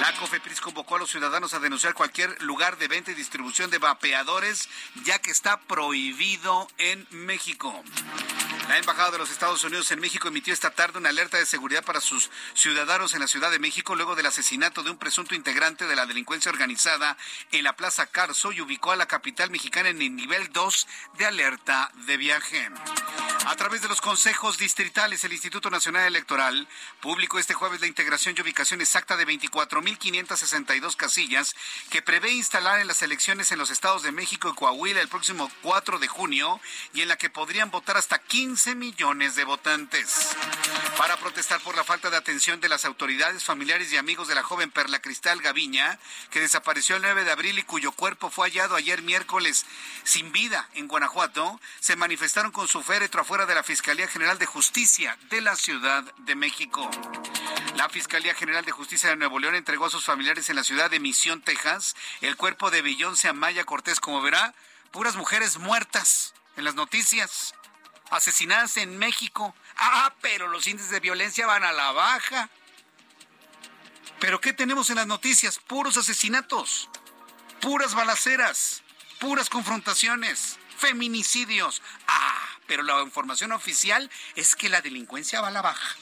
La COFEPRIS convocó a los ciudadanos a denunciar cualquier lugar de venta y distribución de vapeadores, ya que está prohibido en México. La Embajada de los Estados Unidos en México emitió esta tarde una alerta de seguridad para sus ciudadanos en la Ciudad de México luego del asesinato de un presunto integrante de la delincuencia organizada en la Plaza Carso y ubicó a la capital mexicana en el nivel 2 de alerta de viaje. A través de los consejos distritales, el Instituto Nacional Electoral publicó este jueves la integración y ubicación exacta de 24.562 casillas que prevé instalar en las elecciones en los estados de México y Coahuila el próximo 4 de junio y en la que podrían votar hasta 15 millones de votantes. Para protestar por la falta de atención de las autoridades, familiares y amigos de la joven Perla Cristal Gaviña, que desapareció el 9 de abril y cuyo cuerpo fue hallado ayer miércoles sin vida en Guanajuato, se manifestaron con su féretro afuera de la Fiscalía General de Justicia de la Ciudad de México. La Fiscalía General de Justicia de Nuevo León entregó a sus familiares en la ciudad de Misión, Texas, el cuerpo de Beyoncé Amaya Cortés. Como verá, puras mujeres muertas en las noticias, asesinadas en México. Ah, pero los índices de violencia van a la baja. ¿Pero qué tenemos en las noticias? Puros asesinatos, puras balaceras, puras confrontaciones, feminicidios. Ah, pero la información oficial es que la delincuencia va a la baja.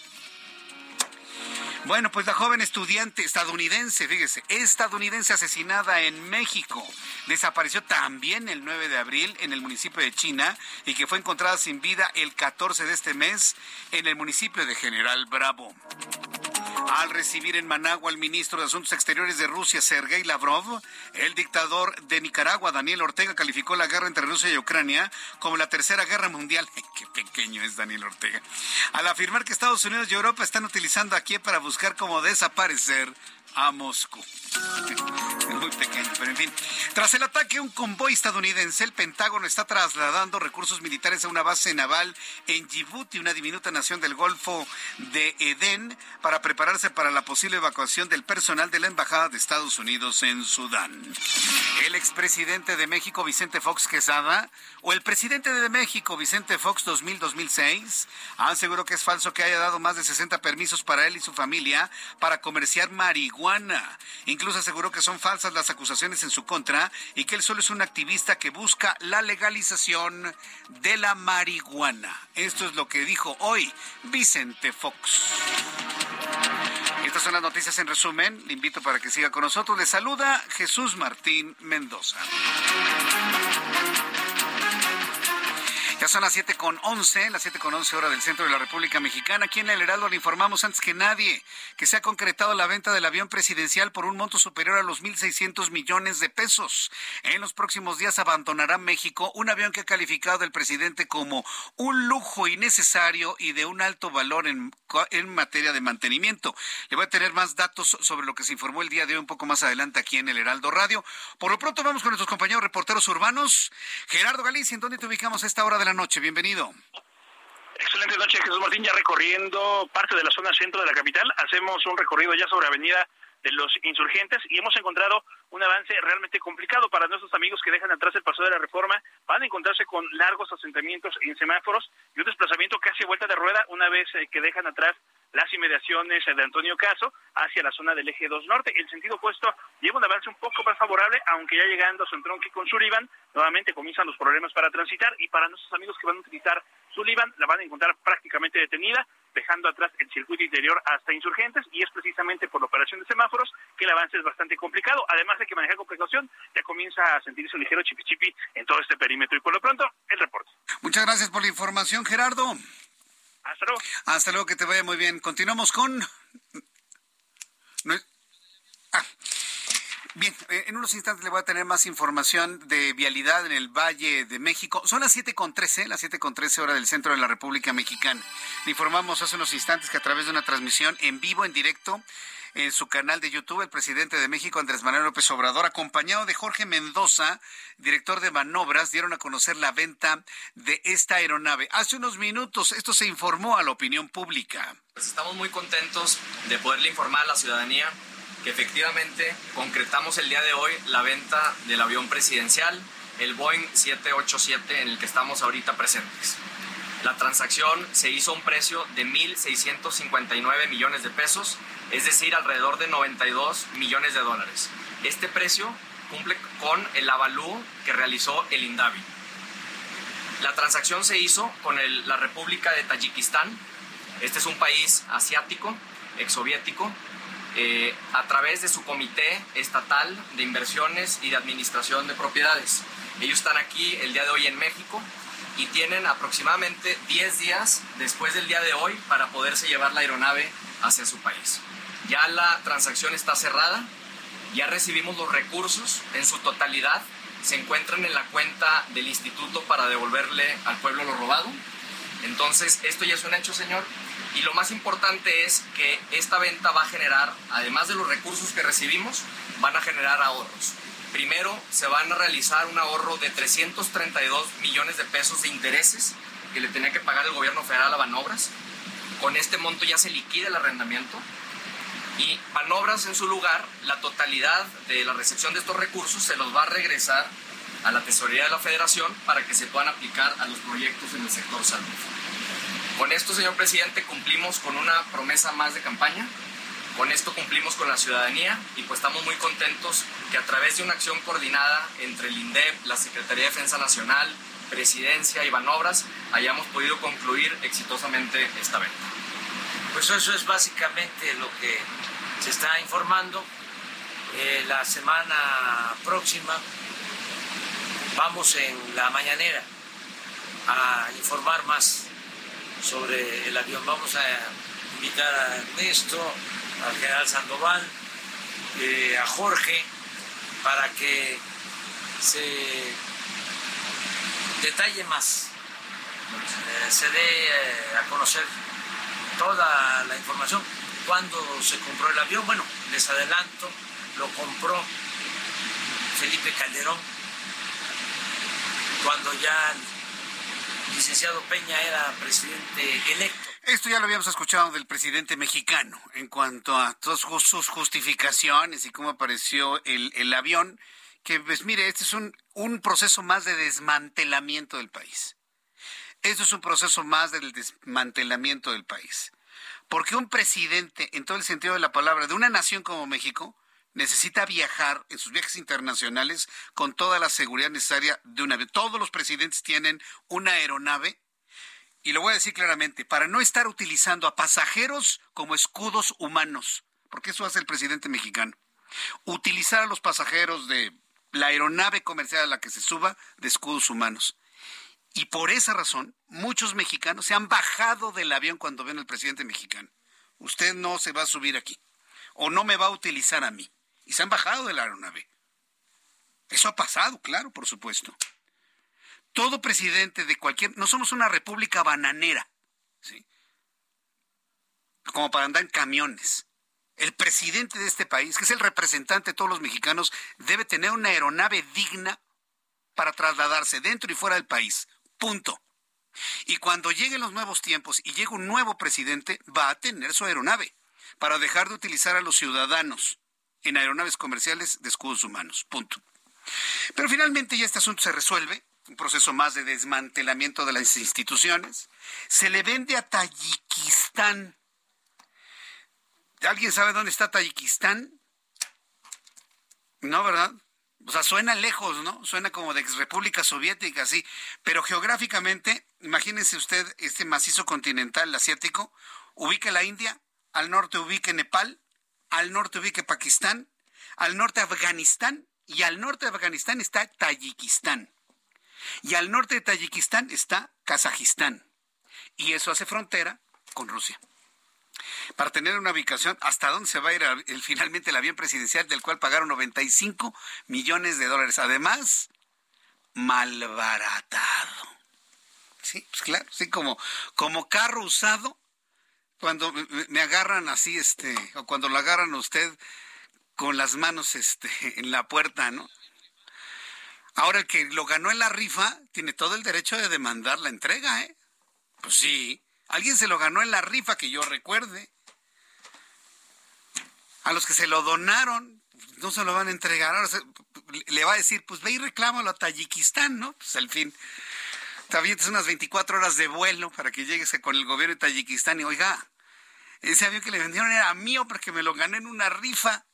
Bueno, pues la joven estudiante estadounidense, fíjese, estadounidense asesinada en México, desapareció también el 9 de abril en el municipio de China y que fue encontrada sin vida el 14 de este mes en el municipio de General Bravo al recibir en Managua al ministro de Asuntos Exteriores de Rusia, Sergei Lavrov, el dictador de Nicaragua, Daniel Ortega, calificó la guerra entre Rusia y Ucrania como la tercera guerra mundial. Qué pequeño es Daniel Ortega. Al afirmar que Estados Unidos y Europa están utilizando a Kiev para buscar cómo desaparecer a Moscú. Muy pequeño, pero en fin. Tras el ataque un convoy estadounidense, el Pentágono está trasladando recursos militares a una base naval en Djibouti, una diminuta nación del Golfo de Edén, para prepararse para la posible evacuación del personal de la Embajada de Estados Unidos en Sudán. El expresidente de México, Vicente Fox Quesada, o el presidente de México, Vicente Fox 2000-2006, aseguró que es falso que haya dado más de 60 permisos para él y su familia para comerciar marihuana. Incluso aseguró que son falsas las acusaciones en su contra y que él solo es un activista que busca la legalización de la marihuana. Esto es lo que dijo hoy Vicente Fox. Estas son las noticias en resumen. Le invito para que siga con nosotros. Le saluda Jesús Martín Mendoza. Ya son las siete con once, las siete con once hora del centro de la República Mexicana. Aquí en el Heraldo le informamos antes que nadie que se ha concretado la venta del avión presidencial por un monto superior a los 1.600 millones de pesos. En los próximos días abandonará México un avión que ha calificado el presidente como un lujo innecesario y de un alto valor en, en materia de mantenimiento. Le voy a tener más datos sobre lo que se informó el día de hoy un poco más adelante aquí en el Heraldo Radio. Por lo pronto vamos con nuestros compañeros reporteros urbanos. Gerardo Galicia, ¿en dónde te ubicamos a esta hora de la noche. Bienvenido. Excelente noche, Jesús Martín. Ya recorriendo parte de la zona centro de la capital, hacemos un recorrido ya sobre Avenida de los insurgentes y hemos encontrado un avance realmente complicado para nuestros amigos que dejan atrás el paso de la reforma. Van a encontrarse con largos asentamientos en semáforos y un desplazamiento casi vuelta de rueda una vez eh, que dejan atrás las inmediaciones de Antonio Caso hacia la zona del eje 2 norte. El sentido opuesto lleva un avance un poco más favorable, aunque ya llegando a su entronque con Sullivan, nuevamente comienzan los problemas para transitar y para nuestros amigos que van a utilizar Sullivan la van a encontrar prácticamente detenida, dejando atrás el circuito interior hasta insurgentes y es precisamente por la operación de semáforos que el avance es bastante complicado. Además de que manejar con precaución ya comienza a sentirse un ligero chipi chipi en todo este perímetro. Y por lo pronto, el reporte. Muchas gracias por la información, Gerardo. Hasta luego. Hasta luego, que te vaya muy bien. Continuamos con... Ah. Bien, eh, en unos instantes le voy a tener más información de vialidad en el Valle de México. Son las 7.13, las 7.13 hora del centro de la República Mexicana. Le informamos hace unos instantes que a través de una transmisión en vivo, en directo, en su canal de YouTube, el presidente de México, Andrés Manuel López Obrador, acompañado de Jorge Mendoza, director de manobras, dieron a conocer la venta de esta aeronave. Hace unos minutos esto se informó a la opinión pública. Pues estamos muy contentos de poderle informar a la ciudadanía que efectivamente concretamos el día de hoy la venta del avión presidencial, el Boeing 787 en el que estamos ahorita presentes. La transacción se hizo a un precio de 1.659 millones de pesos, es decir, alrededor de 92 millones de dólares. Este precio cumple con el avalú que realizó el INDAVI. La transacción se hizo con la República de Tayikistán. Este es un país asiático, exsoviético, eh, a través de su comité estatal de inversiones y de administración de propiedades. Ellos están aquí el día de hoy en México y tienen aproximadamente 10 días después del día de hoy para poderse llevar la aeronave hacia su país. Ya la transacción está cerrada, ya recibimos los recursos en su totalidad, se encuentran en la cuenta del instituto para devolverle al pueblo lo robado. Entonces, esto ya es un hecho, señor. Y lo más importante es que esta venta va a generar, además de los recursos que recibimos, van a generar ahorros. Primero, se van a realizar un ahorro de 332 millones de pesos de intereses que le tenía que pagar el gobierno federal a Banobras. Con este monto ya se liquida el arrendamiento y Banobras en su lugar, la totalidad de la recepción de estos recursos se los va a regresar a la tesorería de la federación para que se puedan aplicar a los proyectos en el sector salud. Con esto, señor presidente, cumplimos con una promesa más de campaña, con esto cumplimos con la ciudadanía y pues estamos muy contentos que a través de una acción coordinada entre el INDEP, la Secretaría de Defensa Nacional, Presidencia y Banobras hayamos podido concluir exitosamente esta venta. Pues eso es básicamente lo que se está informando. Eh, la semana próxima vamos en la mañanera a informar más sobre el avión. Vamos a invitar a Ernesto, al general Sandoval, eh, a Jorge, para que se detalle más, eh, se dé eh, a conocer toda la información. Cuando se compró el avión, bueno, les adelanto, lo compró Felipe Calderón, cuando ya el licenciado Peña era presidente electo. Esto ya lo habíamos escuchado del presidente mexicano en cuanto a todas sus justificaciones y cómo apareció el, el avión, que pues mire, este es un, un proceso más de desmantelamiento del país. Esto es un proceso más del desmantelamiento del país. Porque un presidente, en todo el sentido de la palabra, de una nación como México, necesita viajar en sus viajes internacionales con toda la seguridad necesaria de un avión. Todos los presidentes tienen una aeronave, y lo voy a decir claramente, para no estar utilizando a pasajeros como escudos humanos, porque eso hace el presidente mexicano. Utilizar a los pasajeros de la aeronave comercial a la que se suba de escudos humanos. Y por esa razón, muchos mexicanos se han bajado del avión cuando ven al presidente mexicano. Usted no se va a subir aquí. O no me va a utilizar a mí. Y se han bajado de la aeronave. Eso ha pasado, claro, por supuesto. Todo presidente de cualquier... No somos una república bananera. ¿sí? Como para andar en camiones. El presidente de este país, que es el representante de todos los mexicanos, debe tener una aeronave digna para trasladarse dentro y fuera del país. Punto. Y cuando lleguen los nuevos tiempos y llegue un nuevo presidente, va a tener su aeronave para dejar de utilizar a los ciudadanos en aeronaves comerciales de escudos humanos. Punto. Pero finalmente ya este asunto se resuelve, un proceso más de desmantelamiento de las instituciones. Se le vende a Tayikistán. ¿Alguien sabe dónde está Tayikistán? No, ¿verdad? O sea, suena lejos, ¿no? Suena como de ex República Soviética, sí. Pero geográficamente, imagínense usted este macizo continental asiático, ubica la India, al norte ubique Nepal, al norte ubique Pakistán, al norte Afganistán, y al norte de Afganistán está Tayikistán. Y al norte de Tayikistán está Kazajistán. Y eso hace frontera con Rusia para tener una ubicación hasta dónde se va a ir el, finalmente el avión presidencial del cual pagaron 95 millones de dólares. Además, malbaratado. Sí, pues claro, sí, como, como carro usado, cuando me agarran así, este, o cuando lo agarran a usted con las manos este, en la puerta, ¿no? Ahora el que lo ganó en la rifa tiene todo el derecho de demandar la entrega, ¿eh? Pues sí, alguien se lo ganó en la rifa que yo recuerde. A los que se lo donaron, no se lo van a entregar. Ahora le va a decir, pues ve y reclámalo a Tayikistán, ¿no? Pues al fin, también es unas 24 horas de vuelo para que llegues con el gobierno de Tayikistán y oiga, ese avión que le vendieron era mío porque me lo gané en una rifa.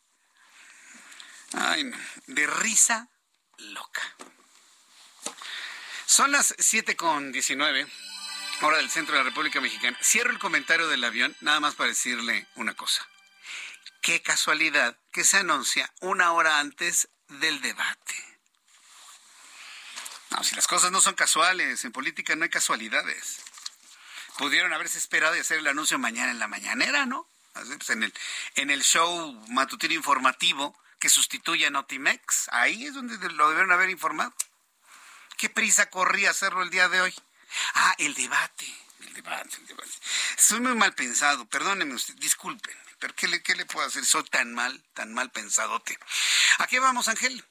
Ay, no, de risa loca. Son las 7 con 19, hora del centro de la República Mexicana. Cierro el comentario del avión, nada más para decirle una cosa qué casualidad que se anuncia una hora antes del debate. No, si las cosas no son casuales, en política no hay casualidades. Pudieron haberse esperado y hacer el anuncio mañana en la mañanera, ¿no? Pues en, el, en el show matutino informativo que sustituye a Notimex, ahí es donde lo debieron haber informado. ¿Qué prisa corría hacerlo el día de hoy? Ah, el debate, el debate, el debate. Soy muy mal pensado, perdónenme usted, disculpen. Pero ¿qué le, qué le puedo hacer? Soy tan mal, tan mal pensadote. ¿A qué vamos, Ángel?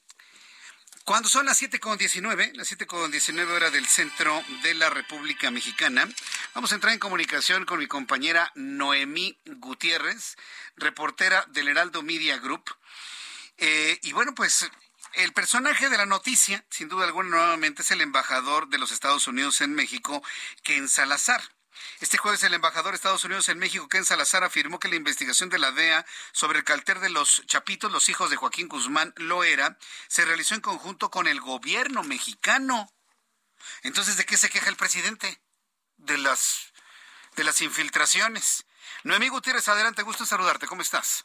Cuando son las 7.19, las 7.19 horas del centro de la República Mexicana, vamos a entrar en comunicación con mi compañera Noemí Gutiérrez, reportera del Heraldo Media Group. Eh, y bueno, pues el personaje de la noticia, sin duda alguna, nuevamente es el embajador de los Estados Unidos en México, Ken Salazar. Este jueves el embajador de Estados Unidos en México, Ken Salazar, afirmó que la investigación de la DEA sobre el cartel de los Chapitos, los hijos de Joaquín Guzmán Loera, se realizó en conjunto con el gobierno mexicano. Entonces, ¿de qué se queja el presidente? De las, de las infiltraciones. Noemí Gutiérrez, adelante, gusto saludarte. ¿Cómo estás?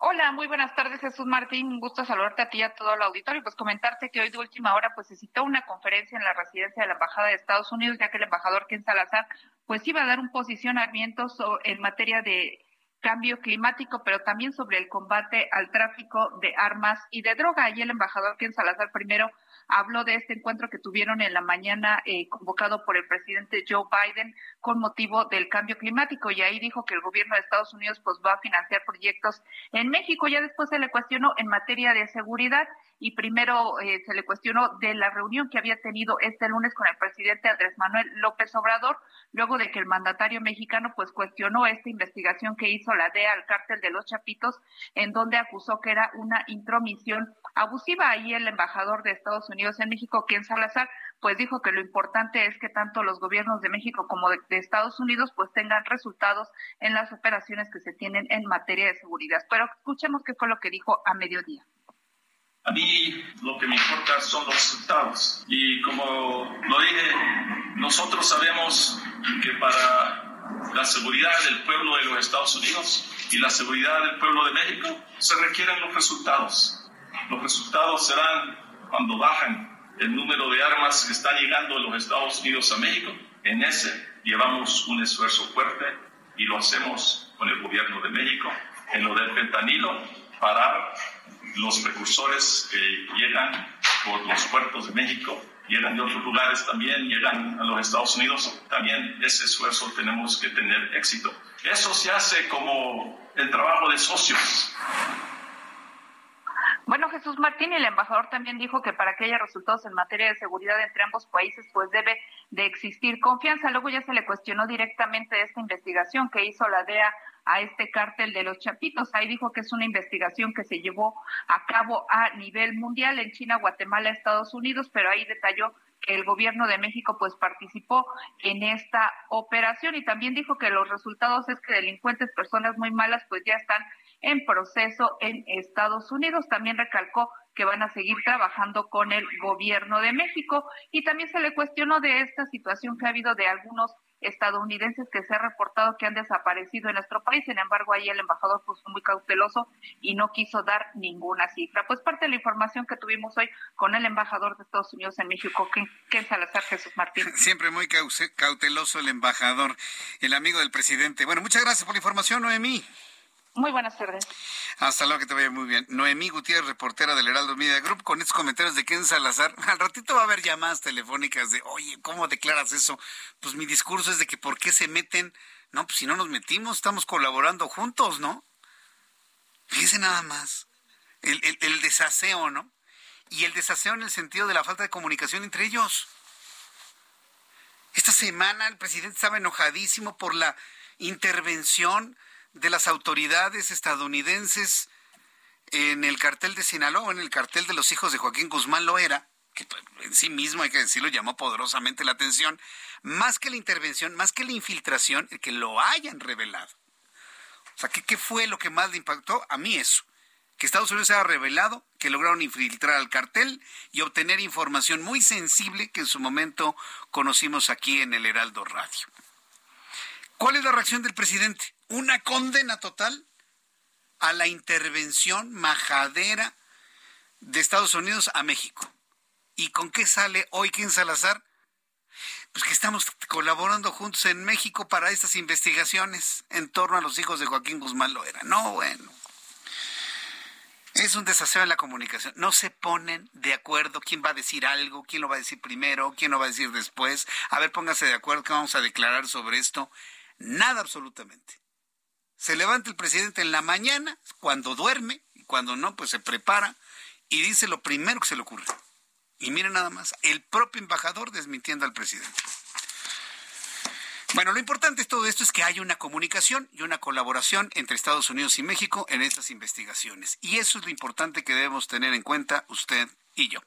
Hola, muy buenas tardes, Jesús Martín. Un gusto saludarte a ti y a todo el auditorio. Pues comentarte que hoy de última hora pues se citó una conferencia en la residencia de la Embajada de Estados Unidos, ya que el embajador Ken Salazar pues iba a dar un posicionamiento en materia de cambio climático, pero también sobre el combate al tráfico de armas y de droga. Y el embajador Ken Salazar primero habló de este encuentro que tuvieron en la mañana eh, convocado por el presidente Joe Biden con motivo del cambio climático y ahí dijo que el gobierno de Estados Unidos pues va a financiar proyectos en México. Ya después se le cuestionó en materia de seguridad y primero eh, se le cuestionó de la reunión que había tenido este lunes con el presidente Andrés Manuel López Obrador, luego de que el mandatario mexicano pues cuestionó esta investigación que hizo la DEA al cártel de los Chapitos, en donde acusó que era una intromisión abusiva. Ahí el embajador de Estados Unidos en México, Ken Salazar, pues dijo que lo importante es que tanto los gobiernos de México como de, de, Estados Unidos pues tengan resultados en las operaciones que se tienen en materia de seguridad. Pero escuchemos qué fue lo que dijo a mediodía. A mí lo que me importa son los resultados. Y como lo dije, nosotros sabemos que para la seguridad del pueblo de los Estados Unidos y la seguridad del pueblo de México se requieren los resultados. Los resultados serán cuando bajan el número de armas que están llegando de los Estados Unidos a México. En ese llevamos un esfuerzo fuerte y lo hacemos con el gobierno de México. En lo del fentanilo, parar los precursores que llegan por los puertos de México, llegan de otros lugares también, llegan a los Estados Unidos, también ese esfuerzo tenemos que tener éxito. Eso se hace como el trabajo de socios. Bueno, Jesús Martín, el embajador también dijo que para que haya resultados en materia de seguridad entre ambos países, pues debe de existir confianza. Luego ya se le cuestionó directamente esta investigación que hizo la DEA a este cártel de los Chapitos. Ahí dijo que es una investigación que se llevó a cabo a nivel mundial en China, Guatemala, Estados Unidos, pero ahí detalló que el gobierno de México pues participó en esta operación y también dijo que los resultados es que delincuentes, personas muy malas pues ya están en proceso en Estados Unidos. También recalcó que van a seguir trabajando con el gobierno de México y también se le cuestionó de esta situación que ha habido de algunos estadounidenses que se ha reportado que han desaparecido en nuestro país. Sin embargo, ahí el embajador fue muy cauteloso y no quiso dar ninguna cifra. Pues parte de la información que tuvimos hoy con el embajador de Estados Unidos en México, Ken Salazar Jesús Martín. Siempre muy cauteloso el embajador, el amigo del presidente. Bueno, muchas gracias por la información, Noemí. Muy buenas tardes. Hasta luego, que te vaya muy bien. Noemí Gutiérrez, reportera del Heraldo Media Group, con estos comentarios de Ken Salazar. Al ratito va a haber llamadas telefónicas de, oye, ¿cómo declaras eso? Pues mi discurso es de que ¿por qué se meten? No, pues si no nos metimos, estamos colaborando juntos, ¿no? Fíjense nada más. El, el, el desaseo, ¿no? Y el desaseo en el sentido de la falta de comunicación entre ellos. Esta semana el presidente estaba enojadísimo por la intervención de las autoridades estadounidenses en el cartel de Sinaloa, en el cartel de los hijos de Joaquín Guzmán Loera, que en sí mismo, hay que decirlo, llamó poderosamente la atención, más que la intervención, más que la infiltración, el que lo hayan revelado. O sea, ¿qué, ¿qué, fue lo que más le impactó? A mí eso, que Estados Unidos haya revelado que lograron infiltrar al cartel y obtener información muy sensible que en su momento conocimos aquí en el Heraldo Radio. ¿Cuál es la reacción del presidente? Una condena total a la intervención majadera de Estados Unidos a México. ¿Y con qué sale hoy Ken Salazar? Pues que estamos colaborando juntos en México para estas investigaciones en torno a los hijos de Joaquín Guzmán Loera. No, bueno. Es un desaseo en la comunicación. No se ponen de acuerdo quién va a decir algo, quién lo va a decir primero, quién lo va a decir después. A ver, póngase de acuerdo que vamos a declarar sobre esto. Nada absolutamente. Se levanta el presidente en la mañana, cuando duerme, y cuando no, pues se prepara y dice lo primero que se le ocurre. Y miren nada más, el propio embajador desmintiendo al presidente. Bueno, lo importante de todo esto es que hay una comunicación y una colaboración entre Estados Unidos y México en estas investigaciones. Y eso es lo importante que debemos tener en cuenta usted y yo.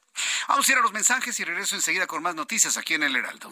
Vamos a ir a los mensajes y regreso enseguida con más noticias aquí en el Heraldo.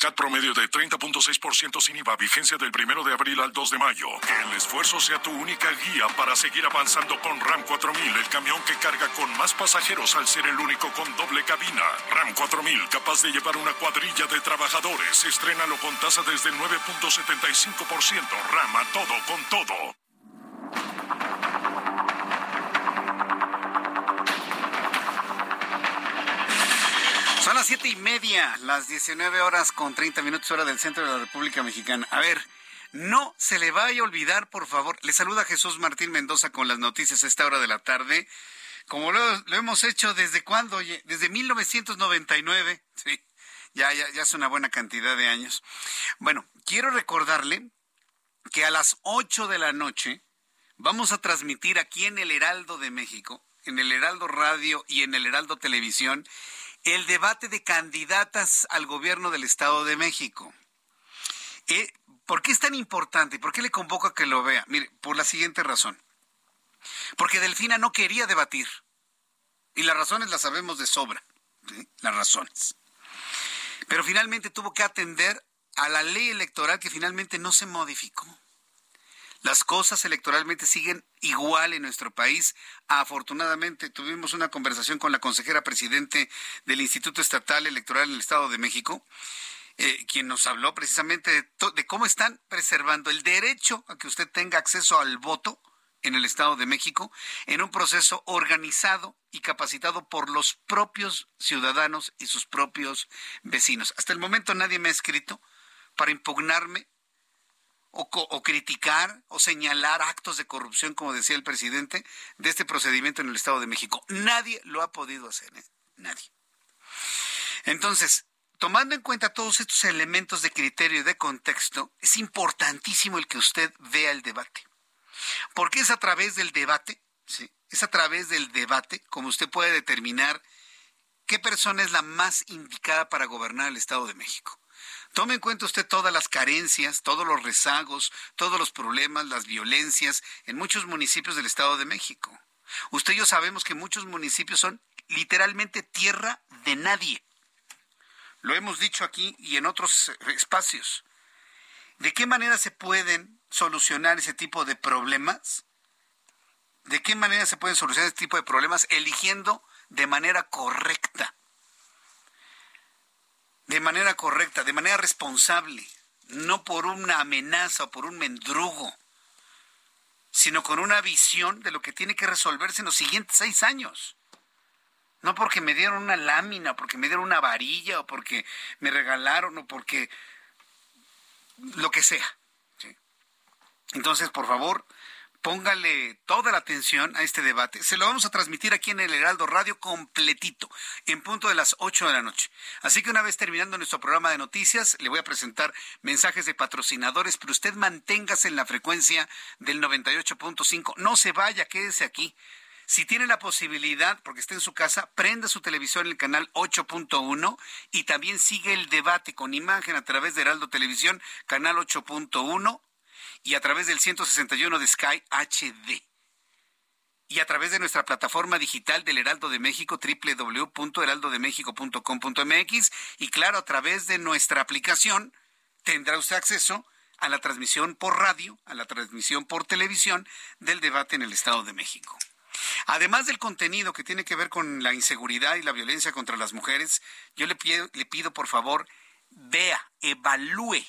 CAT promedio de 30.6% sin IVA, vigencia del primero de abril al 2 de mayo. Que el esfuerzo sea tu única guía para seguir avanzando con RAM 4000, el camión que carga con más pasajeros al ser el único con doble cabina. RAM 4000, capaz de llevar una cuadrilla de trabajadores. Estrénalo con tasa desde el 9.75%. RAM a todo con todo. Las siete y media, las 19 horas con 30 minutos hora del centro de la República Mexicana. A ver, no se le vaya a olvidar, por favor. Le saluda Jesús Martín Mendoza con las noticias a esta hora de la tarde. Como lo, hemos hecho desde cuándo, oye, desde 1999. Sí, ya, ya, ya es una buena cantidad de años. Bueno, quiero recordarle que a las 8 de la noche vamos a transmitir aquí en el Heraldo de México, en el Heraldo Radio y en el Heraldo Televisión el debate de candidatas al gobierno del Estado de México. Eh, ¿Por qué es tan importante? ¿Por qué le convoco a que lo vea? Mire, por la siguiente razón. Porque Delfina no quería debatir. Y las razones las sabemos de sobra. Las razones. Pero finalmente tuvo que atender a la ley electoral que finalmente no se modificó. Las cosas electoralmente siguen igual en nuestro país. Afortunadamente tuvimos una conversación con la consejera presidente del Instituto Estatal Electoral en el Estado de México. eh, quien nos habló precisamente de, de cómo están preservando el derecho a que usted tenga acceso al voto en el Estado de México en un proceso organizado y capacitado por los propios ciudadanos y sus propios vecinos. Hasta el momento nadie me ha escrito para impugnarme o, criticar o señalar actos de corrupción, como decía el presidente, de este procedimiento en el Estado de México. Nadie lo ha podido hacer, ¿eh? nadie. Entonces, tomando en cuenta todos estos elementos de criterio y de contexto, es importantísimo el que usted vea el debate. Porque es a través del debate, ¿sí? es a través del debate como usted puede determinar qué persona es la más indicada para gobernar el Estado de México. Tome en cuenta usted todas las carencias, todos los rezagos, todos los problemas, las violencias en muchos municipios del Estado de México. Usted y yo sabemos que muchos municipios son literalmente tierra de nadie. Lo hemos dicho aquí y en otros espacios. ¿De qué manera se pueden solucionar ese tipo de problemas? ¿De qué manera se pueden solucionar ese tipo de problemas eligiendo de manera correcta? De manera correcta, de manera responsable, no por una amenaza o por un mendrugo, sino con una visión de lo que tiene que resolverse en los siguientes seis años. No porque me dieron una lámina, porque me dieron una varilla, o porque me regalaron, o porque lo que sea. Entonces, por favor, póngale toda la atención a este debate. Se lo vamos a transmitir aquí en el Heraldo Radio completito, en punto de las 8 de la noche. Así que una vez terminando nuestro programa de noticias, le voy a presentar mensajes de patrocinadores, pero usted manténgase en la frecuencia del 98.5. No se vaya, quédese aquí. Si tiene la posibilidad, porque está en su casa, prenda su televisión en el canal 8.1 y también sigue el debate con imagen a través de Heraldo Televisión, canal 8.1 y a través del 161 de Sky HD. Y a través de nuestra plataforma digital del Heraldo de México, www.heraldodemexico.com.mx y claro, a través de nuestra aplicación tendrá usted acceso a la transmisión por radio, a la transmisión por televisión del debate en el Estado de México. Además del contenido que tiene que ver con la inseguridad y la violencia contra las mujeres, yo le pido, le pido por favor, vea, evalúe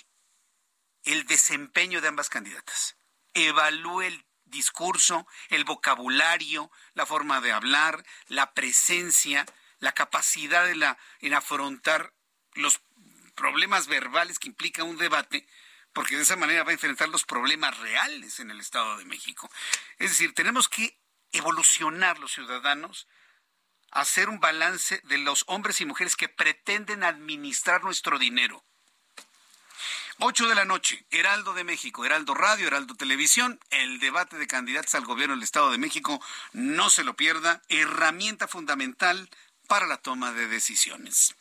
el desempeño de ambas candidatas. Evalúe el discurso, el vocabulario, la forma de hablar, la presencia, la capacidad de la, en afrontar los problemas verbales que implica un debate, porque de esa manera va a enfrentar los problemas reales en el Estado de México. Es decir, tenemos que evolucionar los ciudadanos, hacer un balance de los hombres y mujeres que pretenden administrar nuestro dinero 8 de la noche, Heraldo de México, Heraldo Radio, Heraldo Televisión, el debate de candidatos al gobierno del Estado de México, no se lo pierda, herramienta fundamental para la toma de decisiones.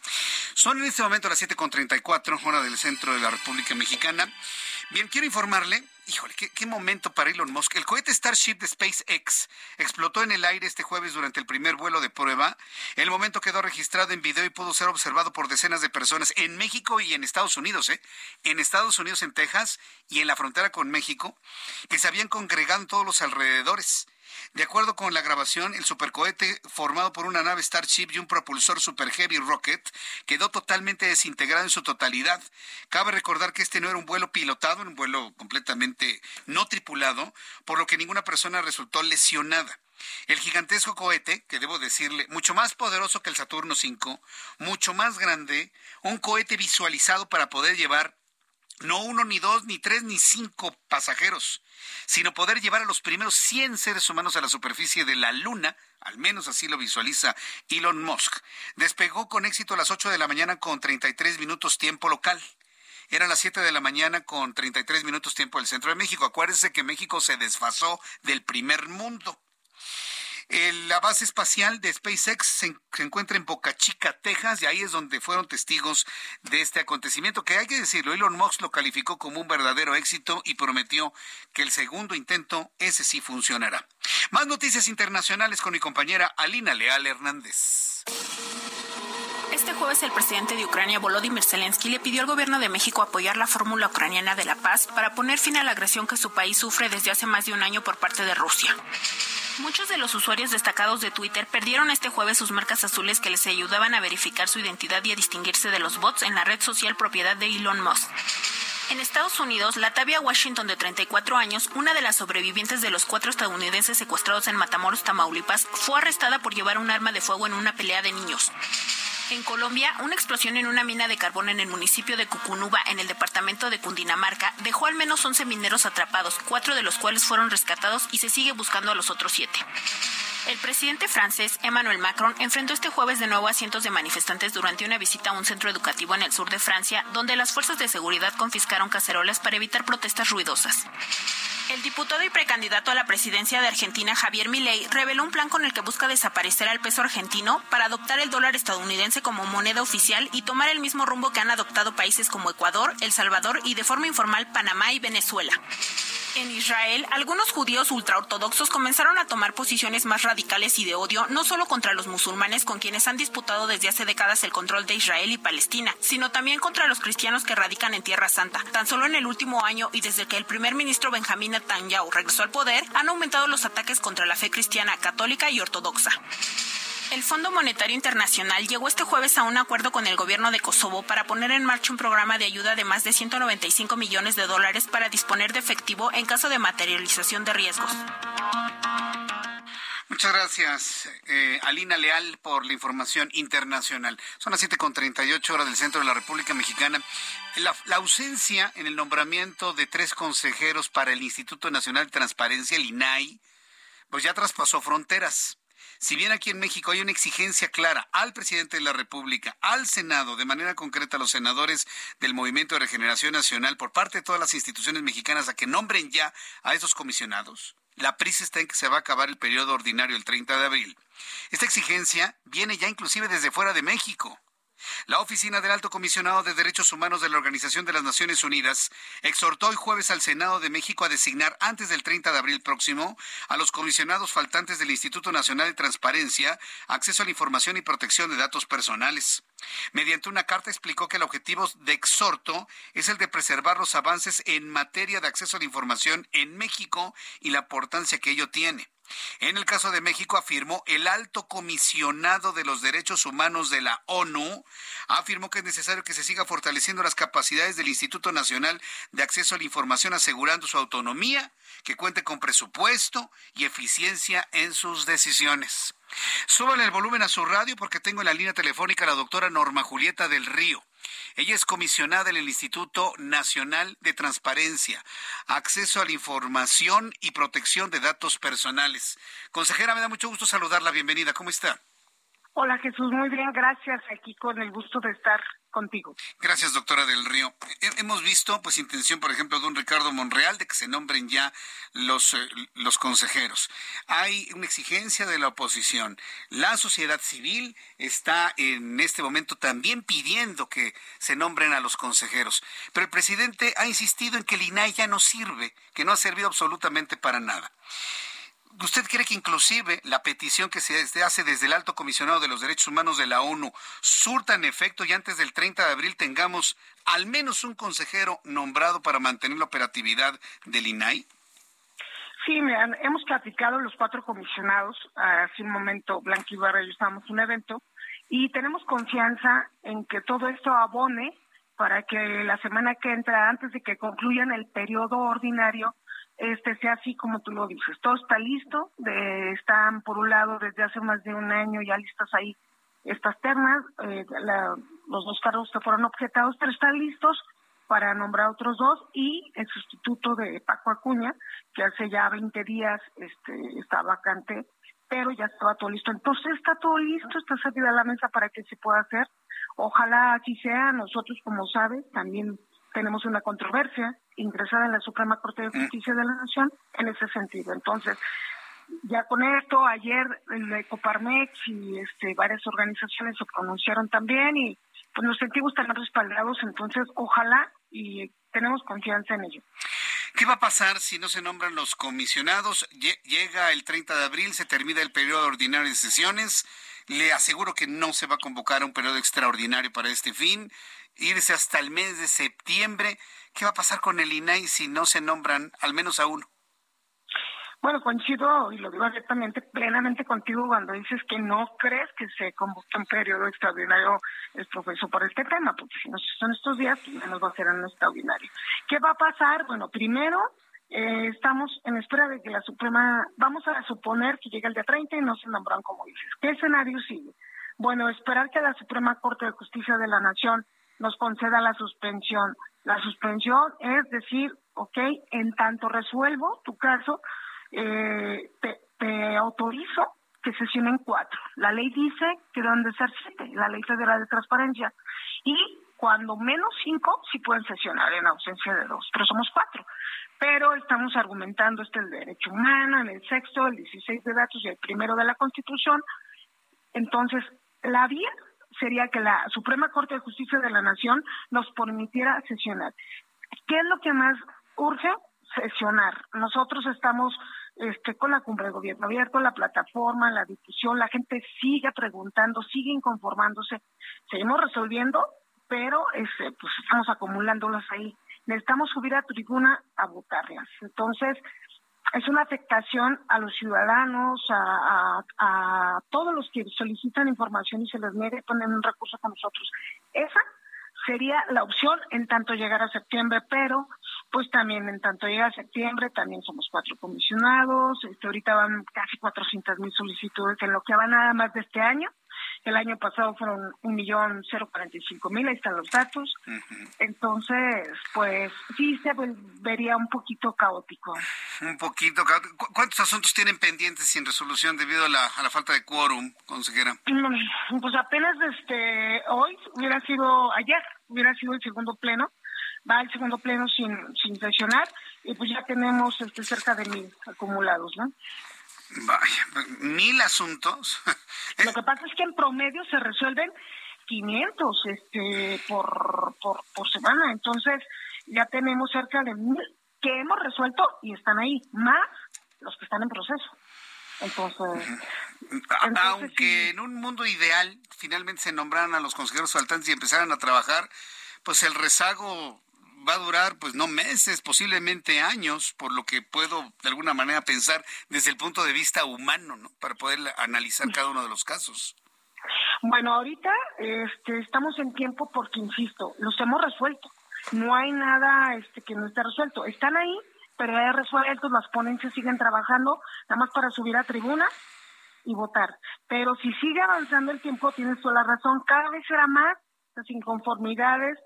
Son en este momento las 7.34, hora del centro de la República Mexicana. Bien, quiero informarle Híjole, ¿qué, momento para Elon Musk. El cohete Starship de SpaceX explotó en el aire este jueves durante el primer vuelo de prueba. El momento quedó registrado en video y pudo ser observado por decenas de personas en México y en Estados Unidos, ¿eh? En Estados Unidos, en Texas y en la frontera con México, que se habían congregado en todos los alrededores. De acuerdo con la grabación, el supercohete formado por una nave Starship y un propulsor Super Heavy Rocket quedó totalmente desintegrado en su totalidad. Cabe recordar que este no era un vuelo pilotado, un vuelo completamente no tripulado, por lo que ninguna persona resultó lesionada. El gigantesco cohete, que debo decirle, mucho más poderoso que el Saturno V, mucho más grande, un cohete visualizado para poder llevar no uno, ni dos, ni tres, ni cinco pasajeros, sino poder llevar a los primeros 100 seres humanos a la superficie de la Luna, al menos así lo visualiza Elon Musk. Despegó con éxito a las 8 de la mañana con 33 minutos tiempo local. Eran las 7 de la mañana con 33 minutos tiempo del centro de México. Acuérdense que México se desfasó del primer mundo la base espacial de SpaceX se, encuentra en Boca Chica, Texas, y ahí es donde fueron testigos de este acontecimiento, que hay que decirlo, Elon Musk lo calificó como un verdadero éxito y prometió que el segundo intento, ese sí funcionará. Más noticias internacionales con mi compañera Alina Leal Hernández. Este jueves el presidente de Ucrania, Volodymyr Zelensky, le pidió al gobierno de México apoyar la fórmula ucraniana de la paz para poner fin a la agresión que su país sufre desde hace más de un año por parte de Rusia. Muchos de los usuarios destacados de Twitter perdieron este jueves sus marcas azules que les ayudaban a verificar su identidad y a distinguirse de los bots en la red social propiedad de Elon Musk. En Estados Unidos, Latavia Washington, de 34 años, una de las sobrevivientes de los cuatro estadounidenses secuestrados en Matamoros, Tamaulipas, fue arrestada por llevar un arma de fuego en una pelea de niños. En Colombia, una explosión en una mina de carbón en el municipio de Cucunuba, en el departamento de Cundinamarca, dejó al menos 11 mineros atrapados, cuatro de los cuales fueron rescatados y se sigue buscando a los otros siete. El presidente francés Emmanuel Macron enfrentó este jueves de nuevo a cientos de manifestantes durante una visita a un centro educativo en el sur de Francia, donde las fuerzas de seguridad confiscaron cacerolas para evitar protestas ruidosas. El diputado y precandidato a la presidencia de Argentina, Javier Milei, reveló un plan con el que busca desaparecer al peso argentino para adoptar el dólar estadounidense como moneda oficial y tomar el mismo rumbo que han adoptado países como Ecuador, El Salvador y de forma informal Panamá y Venezuela. En Israel, algunos judíos ultraortodoxos comenzaron a tomar posiciones más radicales y de odio, no solo contra los musulmanes con quienes han disputado desde hace décadas el control de Israel y Palestina, sino también contra los cristianos que radican en Tierra Santa. Tan solo en el último año y desde que el primer ministro Benjamín Netanyahu regresó al poder, han aumentado los ataques contra la fe cristiana católica y ortodoxa. El Fondo Monetario Internacional llegó este jueves a un acuerdo con el gobierno de Kosovo para poner en marcha un programa de ayuda de más de 195 millones de dólares para disponer de efectivo en caso de materialización de riesgos. Muchas gracias, eh, Alina Leal, por la información internacional. Son las 7.38 horas del centro de la República Mexicana. La, la, ausencia en el nombramiento de tres consejeros para el Instituto Nacional de Transparencia, el INAI, pues ya traspasó fronteras. Si bien aquí en México hay una exigencia clara al presidente de la República, al Senado, de manera concreta a los senadores del Movimiento de Regeneración Nacional, por parte de todas las instituciones mexicanas a que nombren ya a esos comisionados, la prisa está en que se va a acabar el periodo ordinario el 30 de abril. Esta exigencia viene ya inclusive desde fuera de México. La Oficina del Alto Comisionado de Derechos Humanos de la Organización de las Naciones Unidas exhortó hoy jueves al Senado de México a designar antes del 30 de abril próximo a los comisionados faltantes del Instituto Nacional de Transparencia, Acceso a la Información y Protección de Datos Personales. Mediante una carta explicó que el objetivo de exhorto es el de preservar los avances en materia de acceso a la información en México y la importancia que ello tiene. En el caso de México, afirmó el alto comisionado de los derechos humanos de la ONU, afirmó que es necesario que se siga fortaleciendo las capacidades del Instituto Nacional de Acceso a la Información, asegurando su autonomía, que cuente con presupuesto y eficiencia en sus decisiones. Súbale el volumen a su radio porque tengo en la línea telefónica a la doctora Norma Julieta del Río. Ella es comisionada en el Instituto Nacional de Transparencia, Acceso a la Información y Protección de Datos Personales. Consejera, me da mucho gusto saludarla. Bienvenida. ¿Cómo está? Hola Jesús, muy bien, gracias. Aquí con el gusto de estar contigo. Gracias, doctora del Río. Hemos visto, pues, intención, por ejemplo, de un Ricardo Monreal de que se nombren ya los, eh, los consejeros. Hay una exigencia de la oposición. La sociedad civil está en este momento también pidiendo que se nombren a los consejeros. Pero el presidente ha insistido en que el INAI ya no sirve, que no ha servido absolutamente para nada. ¿Usted cree que inclusive la petición que se hace desde el Alto Comisionado de los Derechos Humanos de la ONU surta en efecto y antes del 30 de abril tengamos al menos un consejero nombrado para mantener la operatividad del INAI? Sí, hemos platicado los cuatro comisionados, hace un momento Blanqui Ibarra y yo estábamos en un evento, y tenemos confianza en que todo esto abone para que la semana que entra, antes de que concluyan el periodo ordinario, este sea así como tú lo dices. Todo está listo, de, están por un lado desde hace más de un año ya listas ahí estas ternas, eh, los dos cargos que fueron objetados, pero están listos para nombrar otros dos y el sustituto de Paco Acuña, que hace ya 20 días este, está vacante, pero ya estaba todo listo. Entonces está todo listo, está servida la mesa para que se pueda hacer. Ojalá así sea. Nosotros, como sabes, también tenemos una controversia ingresada en la Suprema Corte de mm. Justicia de la Nación en ese sentido. Entonces, ya con esto, ayer el Coparmex y este, varias organizaciones se pronunciaron también y pues nos sentimos tan respaldados, entonces ojalá y tenemos confianza en ello. ¿Qué va a pasar si no se nombran los comisionados? Llega el 30 de abril, se termina el periodo ordinario de sesiones. Le aseguro que no se va a convocar un periodo extraordinario para este fin. Irse hasta el mes de septiembre. ¿Qué va a pasar con el INAI si no se nombran al menos a uno? Bueno, coincido y lo digo abiertamente, plenamente contigo cuando dices que no crees que se convoque un periodo extraordinario el profesor por este tema, porque si no son estos días, pues menos va a ser en extraordinario. ¿Qué va a pasar? Bueno, primero eh, estamos en espera de que la Suprema, vamos a suponer que llega el día 30 y no se nombran como dices. ¿Qué escenario sigue? Bueno, esperar que la Suprema Corte de Justicia de la Nación nos conceda la suspensión. La suspensión es decir, ok, en tanto resuelvo tu caso, eh, te, autorizo que sesionen cuatro. La ley dice que deben de ser siete, la ley federal de transparencia. Y cuando menos cinco, sí pueden sesionar en ausencia de dos, pero somos cuatro. Pero estamos argumentando este el derecho humano, en el sexto, el 16 de datos y el primero de la Constitución. Entonces, la vía sería que la Suprema Corte de Justicia de la Nación nos permitiera sesionar. ¿Qué es lo que más urge? Sesionar. Nosotros estamos este, con la cumbre de gobierno abierto, la plataforma, la discusión, la gente sigue preguntando, sigue inconformándose, seguimos resolviendo, pero este, pues estamos acumulándolas ahí. Necesitamos subir a tribuna a votarlas. Entonces, es una afectación a los ciudadanos, a, a, todos los que solicitan información y se les niega poner un recurso con nosotros. Esa sería la opción en tanto llegar a septiembre, pero pues también en tanto llega a septiembre, también somos cuatro comisionados, este, ahorita van casi 400 mil solicitudes en lo que va nada más de este año. El año pasado fueron un millón cero cuarenta y cinco mil, ahí están los datos. Entonces, pues sí se vería un poquito caótico. Un poquito caótico. ¿Cuántos asuntos tienen pendientes sin resolución debido a la, a la falta de quórum, consejera? Mm, pues apenas este hoy hubiera sido ayer, hubiera sido el segundo pleno va al segundo pleno sin, sin sesionar y pues ya tenemos este cerca de mil acumulados, ¿no? Vaya, mil asuntos. Lo que pasa es que en promedio se resuelven 500 este, por, por, por semana, entonces ya tenemos cerca de mil que hemos resuelto y están ahí, más los que están en proceso. Entonces, aunque en un mundo ideal finalmente se nombraran a los consejeros faltantes y empezaran a trabajar, pues el rezago va a durar, pues no meses, posiblemente años, por lo que puedo de alguna manera pensar desde el punto de vista humano, ¿no? Para poder analizar cada uno de los casos. Bueno, ahorita este, estamos en tiempo porque, insisto, los hemos resuelto. No hay nada este, que no esté resuelto. Están ahí, pero ya resueltos, las ponencias siguen trabajando, nada más para subir a tribuna y votar. Pero si sigue avanzando el tiempo, tienes toda la razón, cada vez será más las inconformidades,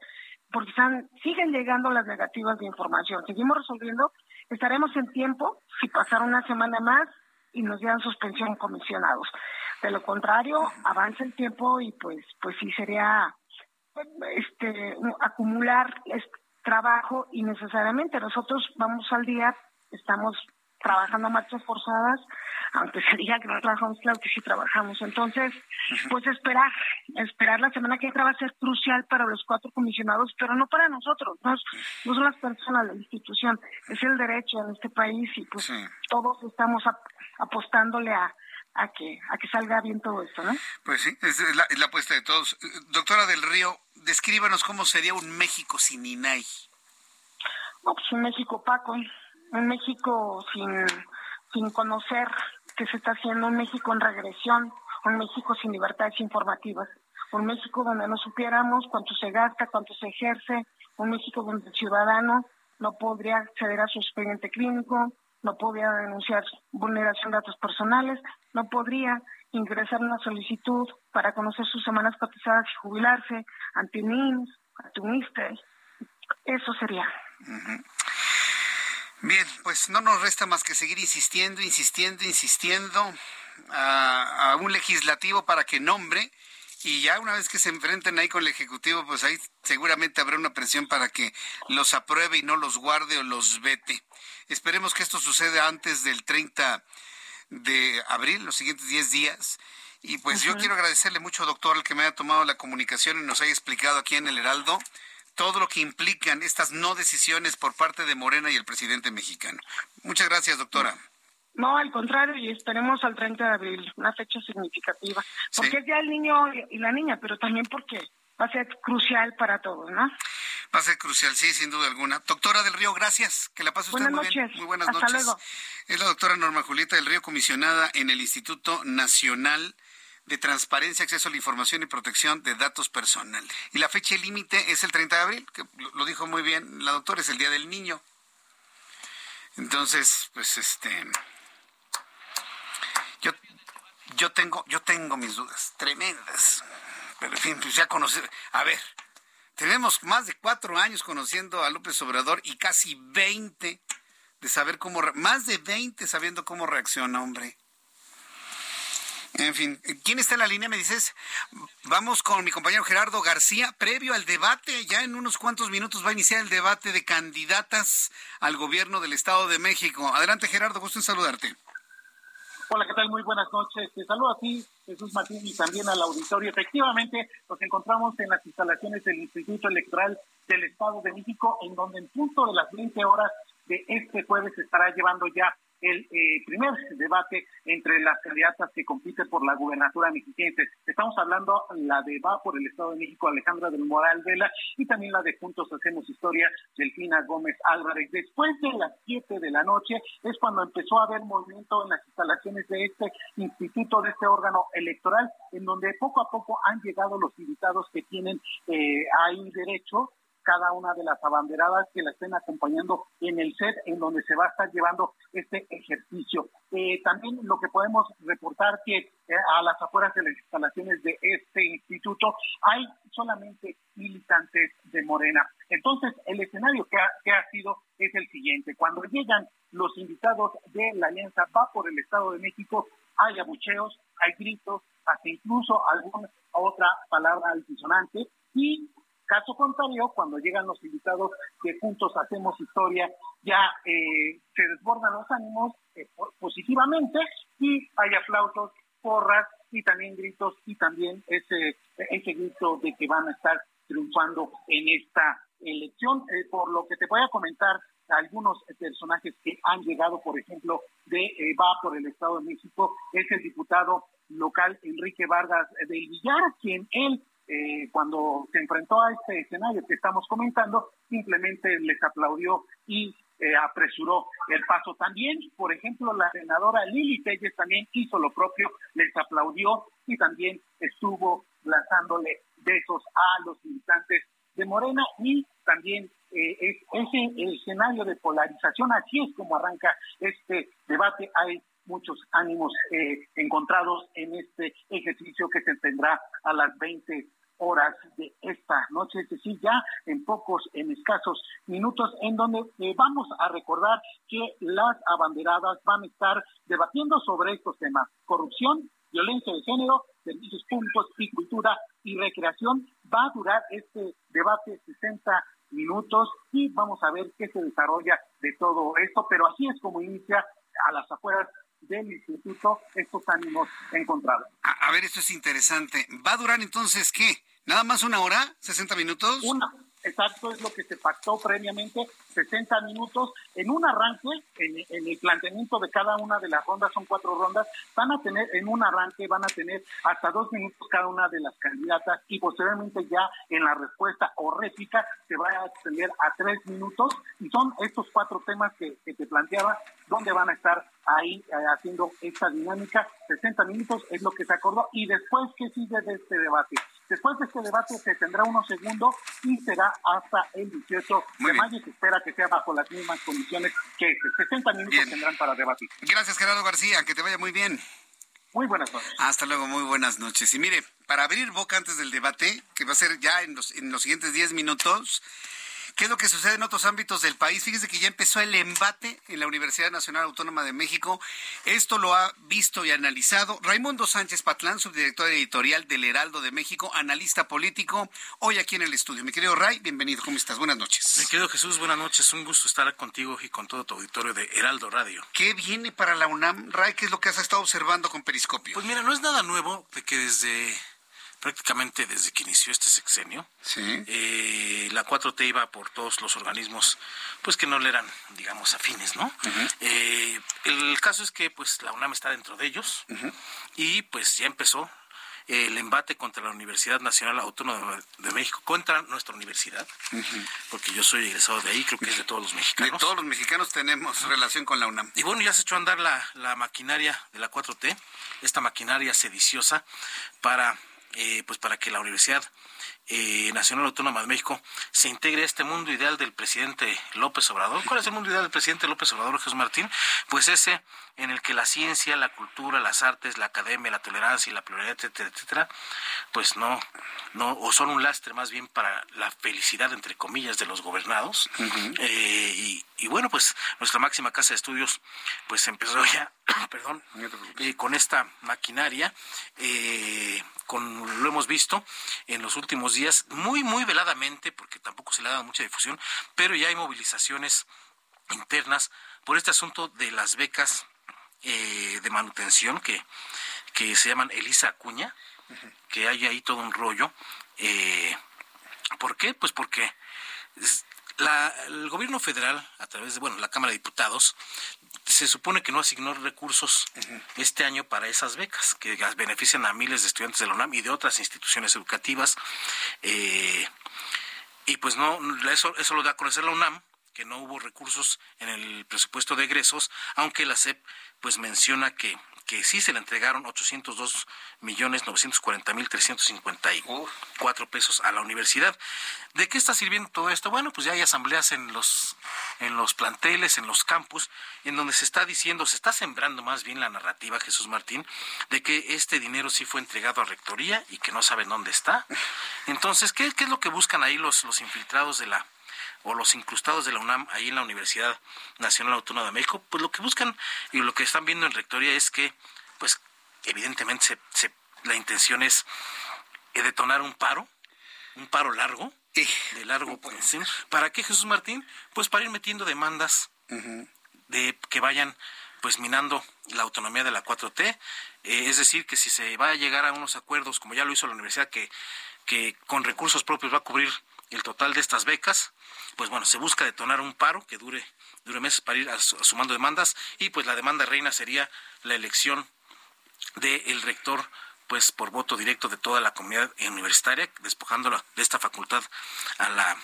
porque están, siguen llegando las negativas de información. Seguimos resolviendo, estaremos en tiempo si pasara una semana más y nos dieran suspensión comisionados. De lo contrario, avanza el tiempo y pues, pues sí sería este acumular trabajo innecesariamente. Nosotros vamos al día, estamos trabajando a marchas forzadas, aunque se diga que no trabajamos, claro que sí trabajamos. Entonces, pues esperar, esperar la semana que entra va a ser crucial para los cuatro comisionados, pero no para nosotros, no, no son las personas, la institución, es el derecho en este país y pues todos estamos apostándole a, a que a que salga bien todo esto, ¿no? Pues sí, es la, es la apuesta de todos. Doctora del Río, descríbanos cómo sería un México sin INAI. No, pues un México opaco, un México sin, sin conocer qué se está haciendo, un México en regresión, un México sin libertades informativas, un México donde no supiéramos cuánto se gasta, cuánto se ejerce, un México donde el ciudadano no podría acceder a su expediente clínico, no podría denunciar vulneración de datos personales, no podría ingresar una solicitud para conocer sus semanas cotizadas y jubilarse ante NIMS, ante UNISTE. Eso sería. Bien, pues no nos resta más que seguir insistiendo, insistiendo, insistiendo a, un legislativo para que nombre y ya una vez que se enfrenten ahí con el Ejecutivo, pues ahí seguramente habrá una presión para que los apruebe y no los guarde o los vete. Esperemos que esto suceda antes del 30 de abril, los siguientes 10 días. Y pues yo quiero agradecerle mucho, doctor, al que me haya tomado la comunicación y nos haya explicado aquí en el Heraldo todo lo que implican estas no decisiones por parte de Morena y el presidente mexicano. Muchas gracias, doctora. No, al contrario, y esperemos al 30 de abril, una fecha significativa, porque es ya el niño y la niña, pero también porque va a ser crucial para todos, ¿no? Va a ser crucial, sí, sin duda alguna. Doctora del Río, gracias. Que la pase usted muy bien. Muy buenas Hasta noches. Luego. Es la doctora Norma Julieta del Río, comisionada en el Instituto Nacional de Transparencia, Acceso a la Información y Protección de Datos Personales. Y la fecha límite es el 30 de abril, que lo dijo muy bien la doctora, es el Día del Niño. Entonces, pues este yo yo tengo yo tengo mis dudas tremendas. Pero en fin, pues ya conocer, a ver, tenemos más de cuatro años conociendo a López Obrador y casi veinte de saber cómo, más de veinte sabiendo cómo reacciona, hombre. En fin, ¿quién está en la línea? Me dices, vamos con mi compañero Gerardo García, previo al debate, ya en unos cuantos minutos va a iniciar el debate de candidatas al gobierno del Estado de México. Adelante Gerardo, gusto en saludarte. Hola, ¿qué tal? Muy buenas noches. Te saludo a ti, Jesús Martín, y también al auditorio. Efectivamente, nos encontramos en las instalaciones del Instituto Electoral del Estado de México, en donde en punto de las 20 horas de este jueves se estará llevando ya el eh, primer debate entre las candidatas que compiten por la gubernatura mexiquense. Estamos hablando la de Va por el Estado de México, Alejandra del Moral Vela, y también la de Juntos Hacemos Historia, Delfina Gómez Álvarez. Después de las 7 de la noche es cuando empezó a haber movimiento en las instalaciones de este instituto, de este órgano electoral, en donde poco a poco han llegado los invitados que tienen eh, ahí derecho cada una de las abanderadas que la estén acompañando en el set en donde se va a estar llevando este ejercicio. Eh, también lo que podemos reportar que eh, a las afueras de las instalaciones de este instituto hay solamente militantes de Morena. Entonces, el escenario que ha, que ha sido es el siguiente. Cuando llegan los invitados de la Alianza Va por el Estado de México, hay abucheos, hay gritos, hasta incluso alguna otra palabra altisonante y Caso contrario, cuando llegan los invitados que juntos hacemos historia, ya eh, se desbordan los ánimos eh, positivamente y hay aplausos, porras y también gritos y también ese, ese grito de que van a estar triunfando en esta elección. Eh, por lo que te voy a comentar algunos personajes que han llegado, por ejemplo, de Va por el Estado de México, es el diputado local Enrique Vargas del Villar, quien él eh, cuando se enfrentó a este escenario que estamos comentando, simplemente les aplaudió y eh, apresuró el paso. También, por ejemplo, la senadora Lili Telles también hizo lo propio, les aplaudió y también estuvo lanzándole besos a los militantes de Morena y también eh, es, ese escenario de polarización, así es como arranca este debate. Hay muchos ánimos eh, encontrados en este ejercicio que se tendrá a las 20 horas de esta noche, es decir, ya en pocos, en escasos minutos, en donde eh, vamos a recordar que las abanderadas van a estar debatiendo sobre estos temas, corrupción, violencia de género, servicios públicos y cultura y recreación. Va a durar este debate 60 minutos y vamos a ver qué se desarrolla de todo esto, pero así es como inicia a las afueras del instituto estos ánimos encontrados. A, a, ver, esto es interesante. ¿Va a durar entonces qué? ¿Nada más una hora? ¿60 minutos? Una, exacto, es lo que se pactó previamente, 60 minutos. En un arranque, en, el planteamiento de cada una de las rondas, son cuatro rondas, van a tener, en un arranque van a tener hasta dos minutos cada una de las candidatas y posteriormente ya en la respuesta o réplica se va a extender a tres minutos y son estos cuatro temas que, que te planteaba donde van a estar ahí eh, haciendo esta dinámica. 60 minutos es lo que se acordó y después, ¿qué sigue de este debate? Después de este debate se tendrá unos segundos y será hasta el 18 de mayo. Se espera que sea bajo las mismas condiciones que 60 minutos tendrán para debatir. Gracias, Gerardo García. Que te vaya muy bien. Muy buenas noches. Hasta luego, muy buenas noches. Y mire, para abrir boca antes del debate, que va a ser ya en los, en los siguientes 10 minutos, ¿Qué es lo que sucede en otros ámbitos del país? Fíjese que ya empezó el embate en la Universidad Nacional Autónoma de México. Esto lo ha visto y analizado Raimundo Sánchez Patlán, subdirector editorial del Heraldo de México, analista político, hoy aquí en el estudio. Mi querido Ray, bienvenido. ¿Cómo estás? Buenas noches. Mi querido Jesús, buenas noches. Un gusto estar contigo y con todo tu auditorio de Heraldo Radio. ¿Qué viene para la UNAM, Ray? ¿Qué es lo que has estado observando con Periscopio? Pues mira, no es nada nuevo de que desde prácticamente desde que inició este sexenio. Eh, la 4T iba por todos los organismos, pues que no le eran, digamos, afines, ¿no? Eh, el caso es que, pues, la UNAM está dentro de ellos y, pues, ya empezó el embate contra la Universidad Nacional Autónoma de México, contra nuestra universidad, porque yo soy egresado de ahí, creo que es de todos los mexicanos. De todos los mexicanos tenemos relación con la UNAM. Y bueno, ya se echó a andar la, la maquinaria de la 4T, esta maquinaria sediciosa para, eh, pues para que la Universidad eh, Nacional Autónoma de México se integre a este mundo ideal del presidente López Obrador. ¿Cuál es el mundo ideal del presidente López Obrador, Jesús Martín? Pues ese en el que la ciencia, la cultura, las artes, la academia, la tolerancia y la pluralidad, etcétera, etcétera, pues no, no, o son un lastre más bien para la felicidad, entre comillas, de los gobernados. Eh, y, y, bueno, pues nuestra máxima casa de estudios, pues empezó ya, perdón, eh, con esta maquinaria, eh, con lo hemos visto en los últimos días, muy, muy veladamente, porque tampoco se le ha dado mucha difusión, pero ya hay movilizaciones internas por este asunto de las becas eh, de manutención que, que se llaman Elisa Acuña, que hay ahí todo un rollo. Eh, ¿Por qué? Pues porque la, el gobierno federal, a través de bueno, la Cámara de Diputados, se supone que no asignó recursos este año para esas becas que benefician a miles de estudiantes de la UNAM y de otras instituciones educativas. Eh, y pues no, eso, eso lo da a conocer la UNAM, que no hubo recursos en el presupuesto de egresos, aunque la SEP pues menciona que que sí se le entregaron 802 millones 940 mil 354 pesos a la universidad. ¿De qué está sirviendo todo esto? Bueno, pues ya hay asambleas en los en los planteles, en los campus, en donde se está diciendo, se está sembrando más bien la narrativa, Jesús Martín, de que este dinero sí fue entregado a rectoría y que no saben dónde está. Entonces, ¿qué, qué es lo que buscan ahí los, los infiltrados de la o los incrustados de la UNAM ahí en la Universidad Nacional Autónoma de México, pues lo que buscan y lo que están viendo en rectoría es que, pues evidentemente se, la intención es eh, detonar un paro, un paro largo, de largo pues, ¿Para qué Jesús Martín? Pues para ir metiendo demandas de que vayan pues minando la autonomía de la 4T, eh, es decir, que si se va a llegar a unos acuerdos, como ya lo hizo la universidad, que, que con recursos propios va a cubrir el total de estas becas, pues bueno, se busca detonar un paro que dure, dure meses para ir sumando demandas y pues la demanda reina sería la elección del rector pues por voto directo de toda la comunidad universitaria, despojándola de esta facultad a la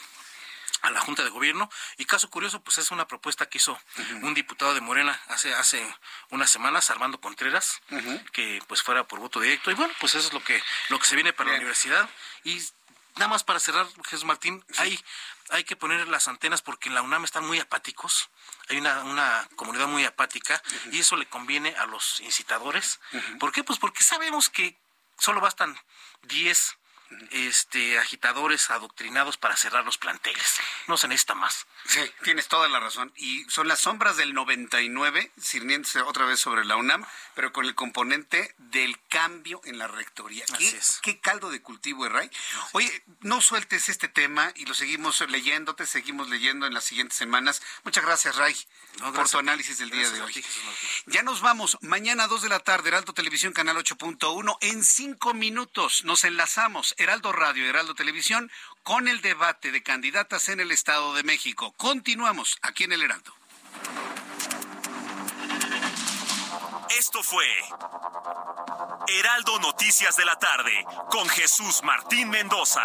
a la Junta de Gobierno. Y caso curioso, pues es una propuesta que hizo un diputado de Morena hace, hace unas semanas, Armando Contreras, que pues fuera por voto directo. Y bueno, pues eso es lo que, lo que se viene para la universidad. Y nada más para cerrar, Jesús Martín, hay, hay que poner las antenas porque en la UNAM están muy apáticos, hay una, una comunidad muy apática y eso le conviene a los incitadores. ¿Por qué? Pues porque sabemos que solo bastan 10 este, agitadores adoctrinados para cerrar los planteles. No se necesita más. Sí, tienes toda la razón. Y son las sombras del 99, sirviéndose otra vez sobre la UNAM, pero con el componente del cambio en la rectoría. ¿Qué, qué caldo de cultivo, Ray. Oye, no sueltes este tema y lo seguimos leyendo, te seguimos leyendo en las siguientes semanas. Muchas gracias, Ray, por tu análisis del día de hoy. ya nos vamos. Mañana a 2 de la tarde, Heraldo Televisión, Canal 8.1. En cinco minutos nos enlazamos Heraldo Radio, Heraldo Televisión, con el debate de candidatas en el Estado de México. Continuamos aquí en el Heraldo. Esto fue Heraldo Noticias de la tarde con Jesús Martín Mendoza.